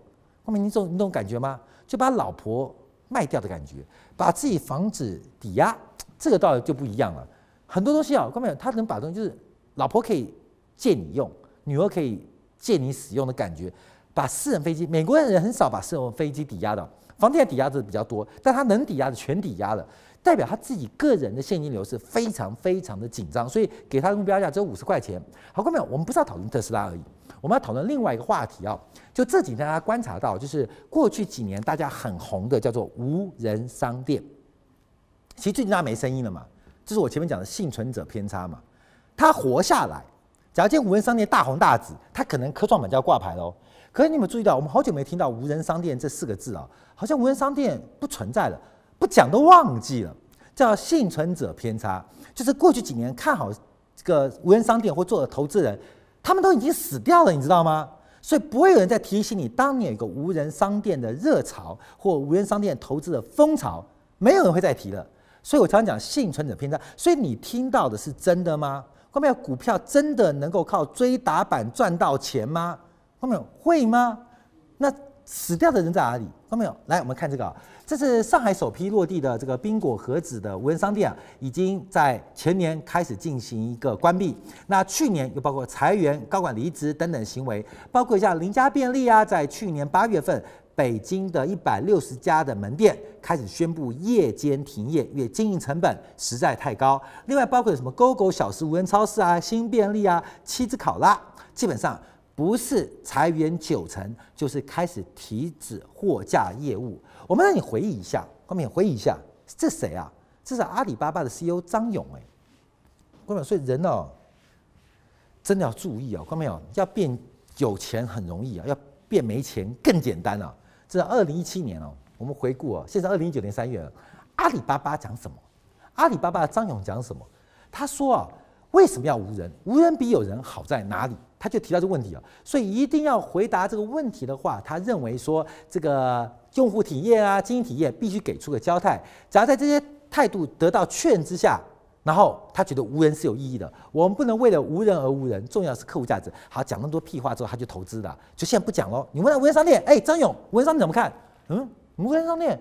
后面你懂你懂感觉吗？就把老婆卖掉的感觉，把自己房子抵押，这个倒就不一样了。很多东西啊，后面他能把东西就是老婆可以借你用，女儿可以借你使用的感觉，把私人飞机，美国人很少把私人飞机抵押的，房地产抵押的比较多，但他能抵押的全抵押了。代表他自己个人的现金流是非常非常的紧张，所以给他的目标价只有五十块钱。好，各位朋友，我们不是要讨论特斯拉而已，我们要讨论另外一个话题啊。就这几天大家观察到，就是过去几年大家很红的叫做无人商店。其实最近大家没声音了嘛，就是我前面讲的幸存者偏差嘛。他活下来，假如今天无人商店大红大紫，他可能科创板就要挂牌喽。可是你有没有注意到，我们好久没听到无人商店这四个字啊，好像无人商店不存在了。不讲都忘记了，叫幸存者偏差，就是过去几年看好这个无人商店或做的投资人，他们都已经死掉了，你知道吗？所以不会有人再提醒你，当年有个无人商店的热潮或无人商店投资的风潮，没有人会再提了。所以我常常讲幸存者偏差。所以你听到的是真的吗？后面股票真的能够靠追打板赚到钱吗？后面会吗？那死掉的人在哪里？看到没有？来，我们看这个，这是上海首批落地的这个宾果盒子的无人商店啊，已经在前年开始进行一个关闭。那去年又包括裁员、高管离职等等行为，包括像邻家便利啊，在去年八月份，北京的一百六十家的门店开始宣布夜间停业，因为经营成本实在太高。另外，包括什么 GOGO 小时无人超市啊、新便利啊、七只考拉，基本上。不是裁员九成，就是开始停止货架业务。我们让你回忆一下，后面回忆一下，这谁啊？这是阿里巴巴的 CEO 张勇哎。各位，所以人哦，真的要注意哦。看到没有？要变有钱很容易啊，要变没钱更简单啊。这是二零一七年哦，我们回顾哦，现在二零一九年三月了，阿里巴巴讲什么？阿里巴巴的张勇讲什么？他说啊，为什么要无人？无人比有人好在哪里？他就提到这个问题啊，所以一定要回答这个问题的话，他认为说这个用户体验啊、经营体验必须给出个交代。只要在这些态度得到确认之下，然后他觉得无人是有意义的。我们不能为了无人而无人，重要是客户价值。好，讲那么多屁话之后，他就投资了。就现在不讲喽。你问他无人商店，哎，张勇，无人商店怎么看？嗯，无人商店，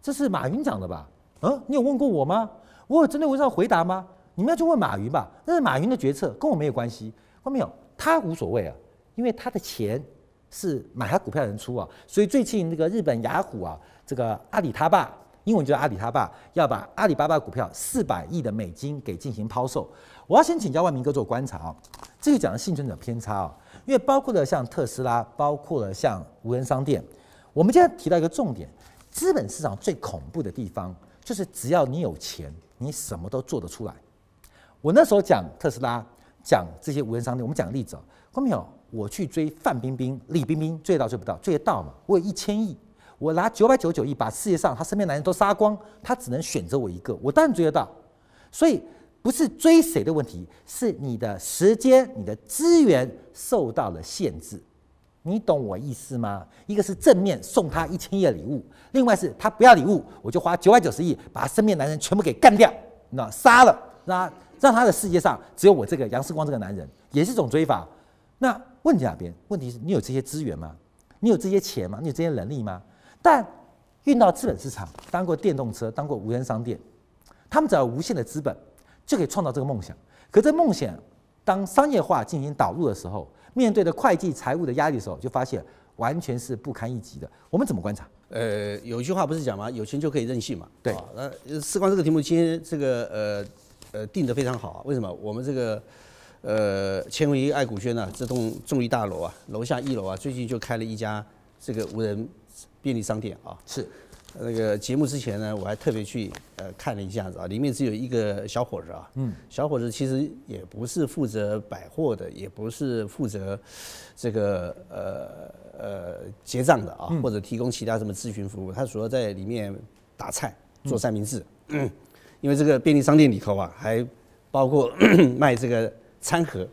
这是马云讲的吧？嗯，你有问过我吗？我有针对无人商回答吗？你们要去问马云吧，那是马云的决策，跟我没有关系。看到没有？他无所谓啊，因为他的钱是买他股票的人出啊，所以最近那个日本雅虎啊，这个阿里他爸，英文叫阿里他爸，要把阿里巴巴股票四百亿的美金给进行抛售。我要先请教万明哥做观察啊，这个讲的幸存者偏差啊，因为包括了像特斯拉，包括了像无人商店，我们今天提到一个重点，资本市场最恐怖的地方就是只要你有钱，你什么都做得出来。我那时候讲特斯拉。讲这些无人商店，我们讲个例子哦，看到没有？我去追范冰冰、李冰冰，追得到追不到？追得到嘛？我有一千亿，我拿九百九十九亿把世界上他身边男人都杀光，他只能选择我一个，我当然追得到。所以不是追谁的问题，是你的时间、你的资源受到了限制。你懂我意思吗？一个是正面送他一千亿的礼物，另外是他不要礼物，我就花九百九十亿把身边男人全部给干掉，那杀了，那。让他的世界上只有我这个杨世光这个男人，也是一种追法。那问题哪边？问题是你有这些资源吗？你有这些钱吗？你有这些能力吗？但运到资本市场，当过电动车，当过无人商店，他们只要无限的资本，就可以创造这个梦想。可这梦想当商业化进行导入的时候，面对的会计财务的压力的时候，就发现完全是不堪一击的。我们怎么观察？呃，有一句话不是讲吗？有钱就可以任性嘛。对。那世光这个题目，今天这个呃。呃，定得非常好啊！为什么？我们这个呃，千维爱古轩呢，这栋重力大楼啊，楼下一楼啊，最近就开了一家这个无人便利商店啊。是。那个节目之前呢，我还特别去呃看了一下子啊，里面只有一个小伙子啊。嗯。小伙子其实也不是负责百货的，也不是负责这个呃呃结账的啊，或者提供其他什么咨询服务，他主要在里面打菜、做三明治。嗯。因为这个便利商店里头啊，还包括 (coughs) 卖这个餐盒，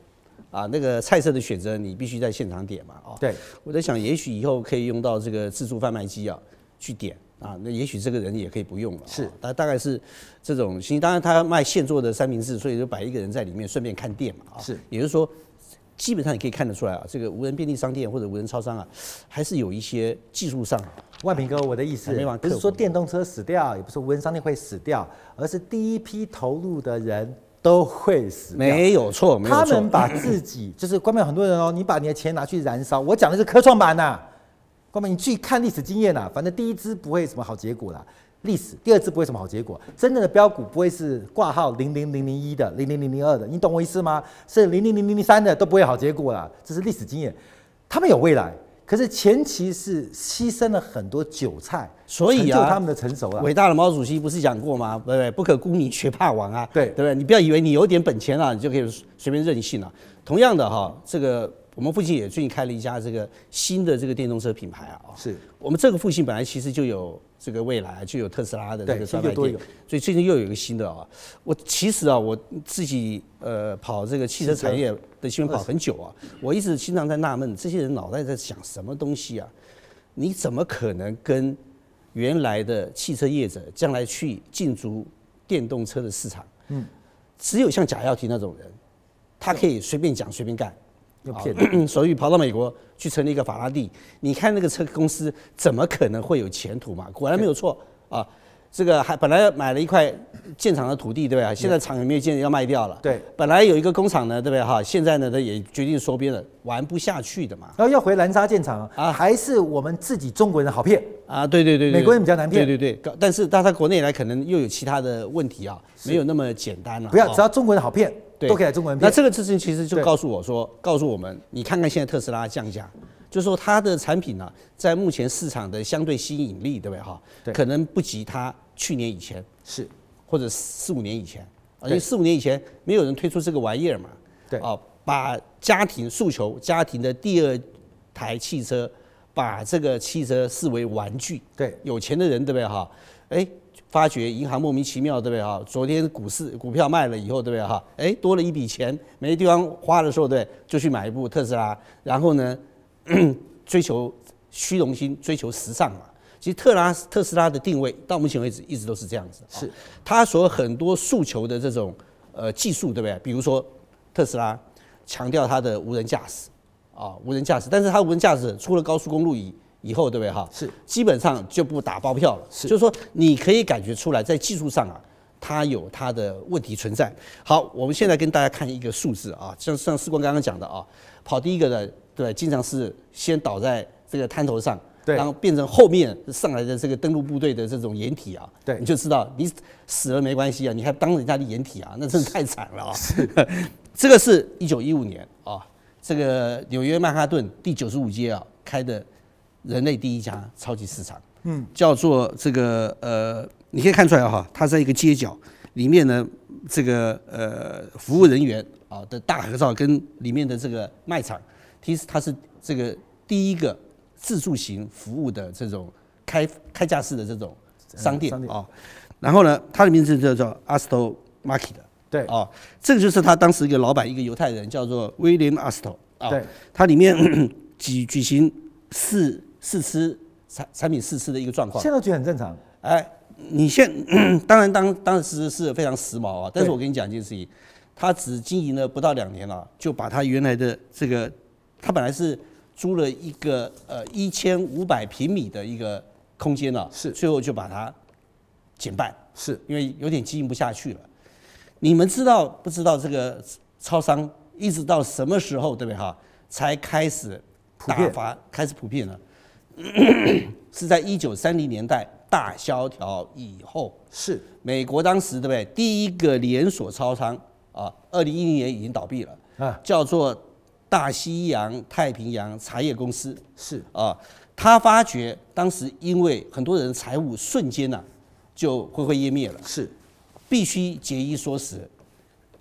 啊，那个菜色的选择你必须在现场点嘛，啊，对，我在想，也许以后可以用到这个自助贩卖机啊，去点啊，那也许这个人也可以不用了，是，大大概是这种，新当然他卖现做的三明治，所以就摆一个人在里面顺便看店嘛，啊，是，也就是说。基本上你可以看得出来啊，这个无人便利商店或者无人超商啊，还是有一些技术上。万平哥，我的意思不是说电动车死掉，也不是说无人商店会死掉，而是第一批投入的人都会死掉。没有错，没有错。他们把自己就是关门很多人哦，你把你的钱拿去燃烧。我讲的是科创板呐，关门你去看历史经验呐，反正第一支不会什么好结果啦。历史第二次不会什么好结果，真正的标股不会是挂号零零零零一的零零零零二的，你懂我意思吗？是零零零零零三的都不会好结果了，这是历史经验。他们有未来，可是前期是牺牲了很多韭菜，所以啊，他们的成熟啊。伟大的毛主席不是讲过吗？对不对？不可沽名学霸王啊，对对不对？你不要以为你有点本钱啊，你就可以随便任性了。同样的哈，这个。我们附近也最近开了一家这个新的这个电动车品牌啊，是我们这个附近本来其实就有这个未来，就有特斯拉的这个专卖店，所以最近又有一个新的啊。我其实啊，我自己呃跑这个汽车产业的新闻跑很久啊，我一直经常在纳闷，这些人脑袋在想什么东西啊？你怎么可能跟原来的汽车业者将来去进驻电动车的市场？嗯，只有像贾跃亭那种人，他可以随便讲随便干。(clears throat) 所以跑到美国去成立一个法拉第，你看那个车公司怎么可能会有前途嘛？果然没有错啊！这个还本来买了一块建厂的土地，对不对？现在厂也没有建，要卖掉了。对，本来有一个工厂呢，对不对？哈，现在呢，他也决定收编了，玩不下去的嘛。然后要回南沙建厂啊，还是我们自己中国人好骗啊？对对对，美国人比较难骗。对对对，但是到他国内来，可能又有其他的问题啊，没有那么简单了。不要，只要中国人好骗。对，都可以来中国人。那这个事情其实就告诉我说，告诉我们，你看看现在特斯拉降价，就是说它的产品呢、啊，在目前市场的相对吸引力，对不对哈？对，可能不及它去年以前是，或者四五年以前，因为四五年以前没有人推出这个玩意儿嘛。对，啊，把家庭诉求，家庭的第二台汽车，把这个汽车视为玩具。对，有钱的人对不对哈？哎。发觉银行莫名其妙，对不对哈？昨天股市股票卖了以后，对不对哈？哎，多了一笔钱，没地方花的时候，对，就去买一部特斯拉，然后呢，(clears throat) 追求虚荣心，追求时尚嘛。其实特拉特斯拉的定位到目前为止一直都是这样子，是它所很多诉求的这种呃技术，对不对？比如说特斯拉强调它的无人驾驶啊，无人驾驶，但是它无人驾驶出了高速公路以以后，对不对哈？是基本上就不打包票了，是就是说你可以感觉出来，在技术上啊，它有它的问题存在。好，我们现在跟大家看一个数字啊，像像士光刚刚讲的啊，跑第一个的对，经常是先倒在这个滩头上。对，然后变成后面上来的这个登陆部队的这种掩体啊，对，你就知道你死了没关系啊，你还当人家的掩体啊，那真是太惨了啊！(laughs) 这个是一九一五年啊，这个纽约曼哈顿第九十五街啊开的人类第一家超级市场，嗯，叫做这个呃，你可以看出来哈，它在一个街角里面呢，这个呃服务人员啊的大合照跟里面的这个卖场，其实它是这个第一个。自助型服务的这种开开架式的这种商店啊，然后呢，它的名字叫做 Astor Market，对。啊，这个就是他当时一个老板，一个犹太人叫做 William Astor 啊，对，它里面 (clears throat) 举举行试试吃产产品试吃的一个状况，现在觉得很正常。哎，你现当然当当时是非常时髦啊，但是我跟你讲一件事情，他只经营了不到两年了，就把他原来的这个，他本来是。租了一个呃一千五百平米的一个空间了，是最后就把它减半，是因为有点经营不下去了。你们知道不知道这个超商一直到什么时候对不对哈才开始打发开始普遍了？是在一九三零年代大萧条以后，是。美国当时对不对第一个连锁超商啊，二零一零年已经倒闭了啊，叫做。大西洋太平洋茶叶公司。是。啊，他发觉当时因为很多人财务瞬间呐、啊、就灰灰烟灭了，是。必须节衣缩食。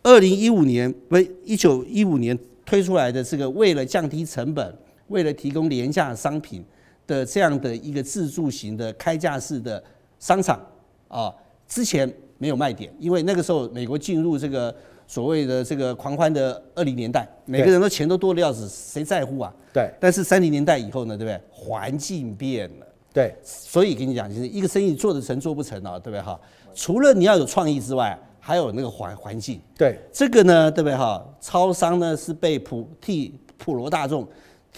二零一五年不一九一五年推出来的这个为了降低成本，为了提供廉价商品的这样的一个自助型的开架式的商场啊，之前没有卖点，因为那个时候美国进入这个。所谓的这个狂欢的二零年代，每个人都钱都多的要死，谁在乎啊？对。但是三零年代以后呢，对不对？环境变了。对。所以跟你讲，就是一个生意做得成做不成啊，对不对哈？除了你要有创意之外，还有那个环环境。对。这个呢，对不对哈？超商呢是被普替普罗大众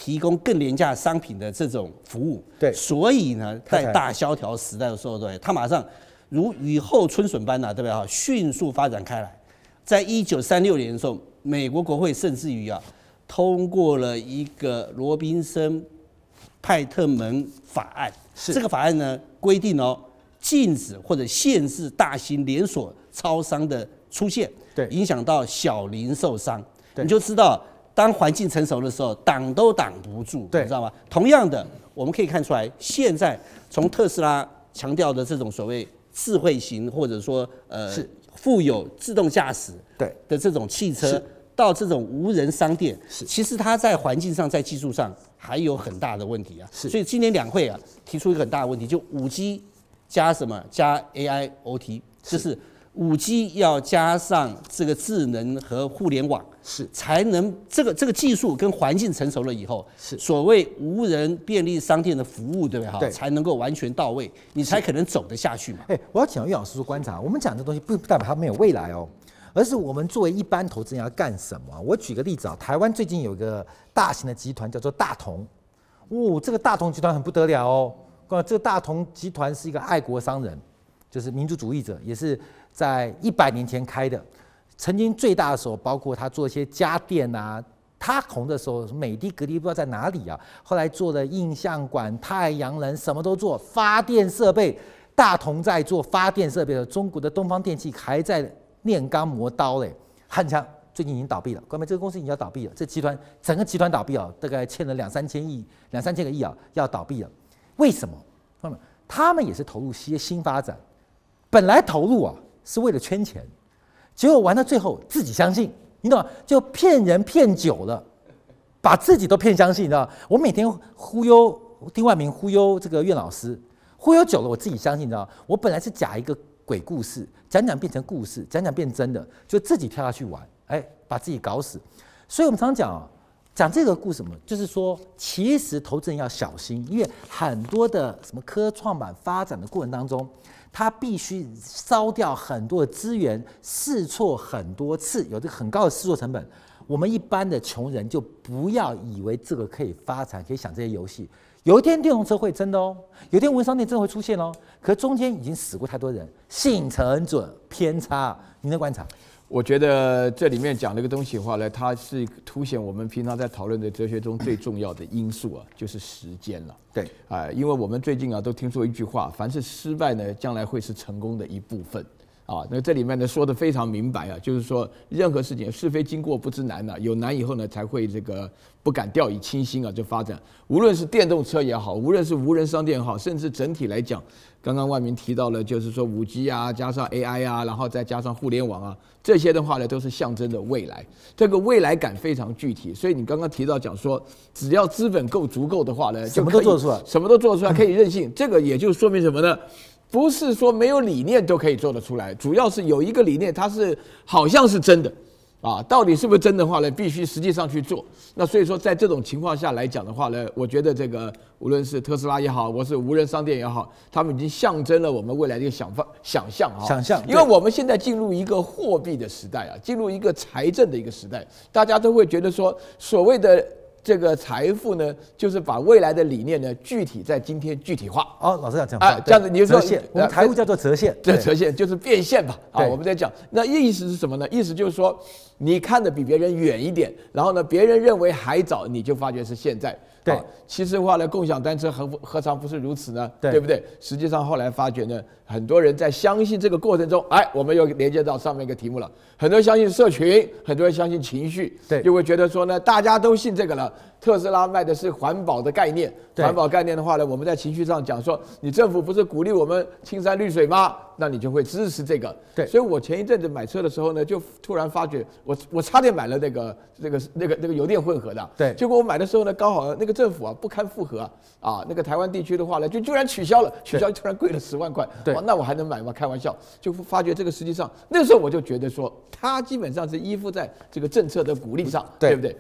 提供更廉价商品的这种服务。对。所以呢，在大萧条时代的时候，对，它马上如雨后春笋般呐，对不对哈？迅速发展开来。在一九三六年的时候，美国国会甚至于啊通过了一个罗宾森派特门法案。是这个法案呢规定哦，禁止或者限制大型连锁超商的出现，对，影响到小零售商。对，你就知道当环境成熟的时候，挡都挡不住，对，你知道吗？同样的，我们可以看出来，现在从特斯拉强调的这种所谓智慧型，或者说呃。是富有自动驾驶对的这种汽车，到这种无人商店，是其实它在环境上、在技术上还有很大的问题啊。是，所以今年两会啊提出一个很大的问题，就五 G 加什么加 AIoT，就是五 G 要加上这个智能和互联网，是才能这个这个技术跟环境成熟了以后，是所谓无人便利商店的服务，对不对哈？对，才能够完全到位，你才可能走得下去嘛。哎，我要请岳老师说观察，我们讲这东西不代表它没有未来哦，而是我们作为一般投资人要干什么？我举个例子啊，台湾最近有一个大型的集团叫做大同，哦，这个大同集团很不得了哦，这个大同集团是一个爱国商人，就是民族主义者，也是在一百年前开的。曾经最大的时候，包括他做一些家电啊，他红的时候，美的格力不知道在哪里啊。后来做的印象馆、太阳能，什么都做。发电设备，大同在做发电设备的，中国的东方电气还在炼钢磨刀嘞，很强。最近已经倒闭了，关键这个公司已经要倒闭了。这集团整个集团倒闭啊，大概欠了两三千亿、两三千个亿啊，要倒闭了。为什么？他们他们也是投入些新发展，本来投入啊是为了圈钱。结果玩到最后，自己相信，你懂吗？就骗人骗久了，把自己都骗相信，你知道？我每天忽悠丁万明，忽悠这个岳老师，忽悠久了，我自己相信，你知道，我本来是假一个鬼故事，讲讲变成故事，讲讲变真的，就自己跳下去玩，哎，把自己搞死。所以我们常常讲啊，讲这个故事什么，就是说，其实投资人要小心，因为很多的什么科创板发展的过程当中，他必须烧掉很多的资源，试错很多次，有这个很高的试错成本。我们一般的穷人就不要以为这个可以发展，可以想这些游戏。有一天电动车会真的哦，有一天无人商店真的会出现哦。可中间已经死过太多人，幸存者偏差。您的观察？我觉得这里面讲这个东西的话呢，它是凸显我们平常在讨论的哲学中最重要的因素啊，就是时间了。对，啊，因为我们最近啊都听说一句话，凡是失败呢，将来会是成功的一部分。啊，那这里面呢说的非常明白啊，就是说任何事情是非经过不知难呐、啊，有难以后呢才会这个不敢掉以轻心啊，就发展。无论是电动车也好，无论是无人商店也好，甚至整体来讲，刚刚万明提到了，就是说五 G 啊，加上 AI 啊，然后再加上互联网啊，这些的话呢都是象征着未来，这个未来感非常具体。所以你刚刚提到讲说，只要资本够足够的话呢，什么都做出来，什么都做出来，可以任性。这个也就说明什么呢？不是说没有理念都可以做得出来，主要是有一个理念，它是好像是真的，啊，到底是不是真的话呢？必须实际上去做。那所以说，在这种情况下来讲的话呢，我觉得这个无论是特斯拉也好，我是无人商店也好，他们已经象征了我们未来的一个想法、想象啊。想象，因为我们现在进入一个货币的时代啊，进入一个财政的一个时代，大家都会觉得说，所谓的。这个财富呢，就是把未来的理念呢，具体在今天具体化。哦，老师要讲啊，这样子你就说，我们财务叫做折现，这折现就是变现吧。啊，我们在讲，那意思是什么呢？意思就是说，你看的比别人远一点，然后呢，别人认为还早，你就发觉是现在。对，其实话呢，共享单车何何尝不是如此呢？对，对不对？实际上后来发觉呢，很多人在相信这个过程中，哎，我们又连接到上面一个题目了。很多人相信社群，很多人相信情绪，对，就会觉得说呢，大家都信这个了。特斯拉卖的是环保的概念，环保概念的话呢，我们在情绪上讲说，你政府不是鼓励我们青山绿水吗？那你就会支持这个。对，所以我前一阵子买车的时候呢，就突然发觉，我我差点买了那个那个那个那个油电混合的。对，结果我买的时候呢，刚好那个政府啊不堪负荷啊，啊，那个台湾地区的话呢，就居然取消了，取消突然贵了十万块。对，那我还能买吗？开玩笑，就发觉这个实际上那时候我就觉得说，它基本上是依附在这个政策的鼓励上，对不对？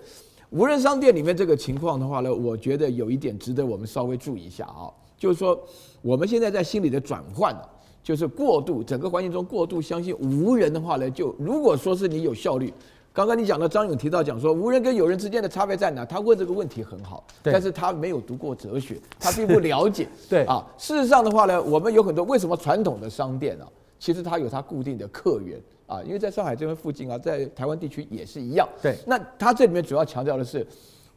无人商店里面这个情况的话呢，我觉得有一点值得我们稍微注意一下啊，就是说我们现在在心理的转换呢，就是过度整个环境中过度相信无人的话呢，就如果说是你有效率，刚刚你讲到张勇提到讲说无人跟有人之间的差别在哪？他问这个问题很好，但是他没有读过哲学，他并不了解。(laughs) 对啊，事实上的话呢，我们有很多为什么传统的商店啊，其实它有它固定的客源。啊，因为在上海这边附近啊，在台湾地区也是一样。对，那他这里面主要强调的是，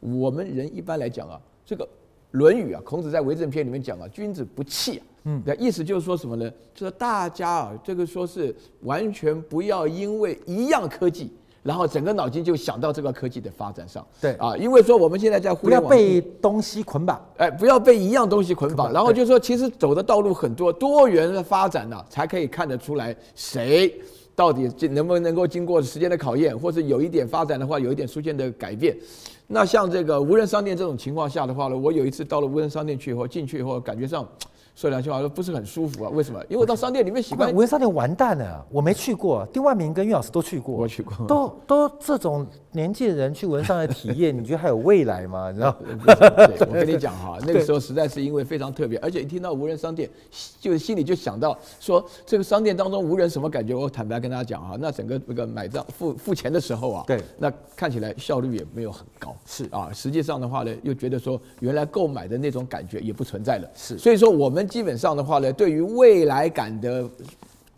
我们人一般来讲啊，这个《论语》啊，孔子在《为政篇》里面讲啊，君子不器啊。嗯，那意思就是说什么呢？就是大家啊，这个说是完全不要因为一样科技，然后整个脑筋就想到这个科技的发展上。对啊，因为说我们现在在互联网，不要被东西捆绑，哎，不要被一样东西捆绑。然后就是说，其实走的道路很多，多元的发展呢、啊，才可以看得出来谁。到底能不能够经过时间的考验，或是有一点发展的话，有一点出现的改变？那像这个无人商店这种情况下的话呢，我有一次到了无人商店去以后，进去以后感觉上。说两句话，说不是很舒服啊？为什么？因为我到商店里面习惯。无人商店完蛋了，我没去过。丁万明跟岳老师都去过，我去过。都都这种年纪的人去无人商店体验，你觉得还有未来吗？你知道？(laughs) 对，我跟你讲哈，(laughs) 那个时候实在是因为非常特别，而且一听到无人商店，就心里就想到说，这个商店当中无人什么感觉？我坦白跟大家讲哈，那整个那个买账付付钱的时候啊，对，那看起来效率也没有很高。是啊，实际上的话呢，又觉得说原来购买的那种感觉也不存在了。是，所以说我们。基本上的话呢，对于未来感的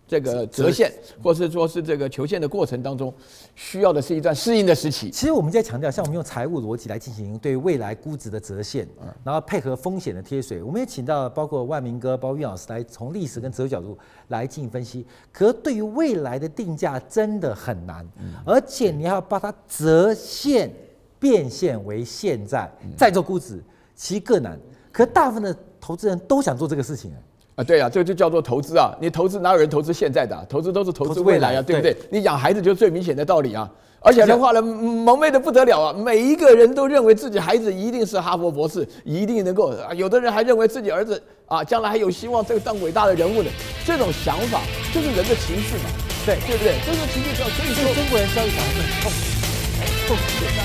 这个折现，或是说是这个求现的过程当中，需要的是一段适应的时期。其实我们在强调，像我们用财务逻辑来进行对未来估值的折现，然后配合风险的贴水。我们也请到包括万明哥、包括岳老师来从历史跟哲学角度来进行分析。可对于未来的定价真的很难，而且你要把它折现变现为现在再做估值，其实更难。可大部分的投资人都想做这个事情，啊，对啊，这个就叫做投资啊！你投资哪有人投资现在的、啊？投资都是投资未来啊，对不对？你养孩子就是最明显的道理啊！而且的话呢，蒙昧的不得了啊！每一个人都认为自己孩子一定是哈佛博士，一定能够啊！有的人还认为自己儿子啊，将来还有希望这个当伟大的人物呢。这种想法就是人的情绪嘛，对对不对？这种情绪叫所以说中国人教育小孩子很痛，痛。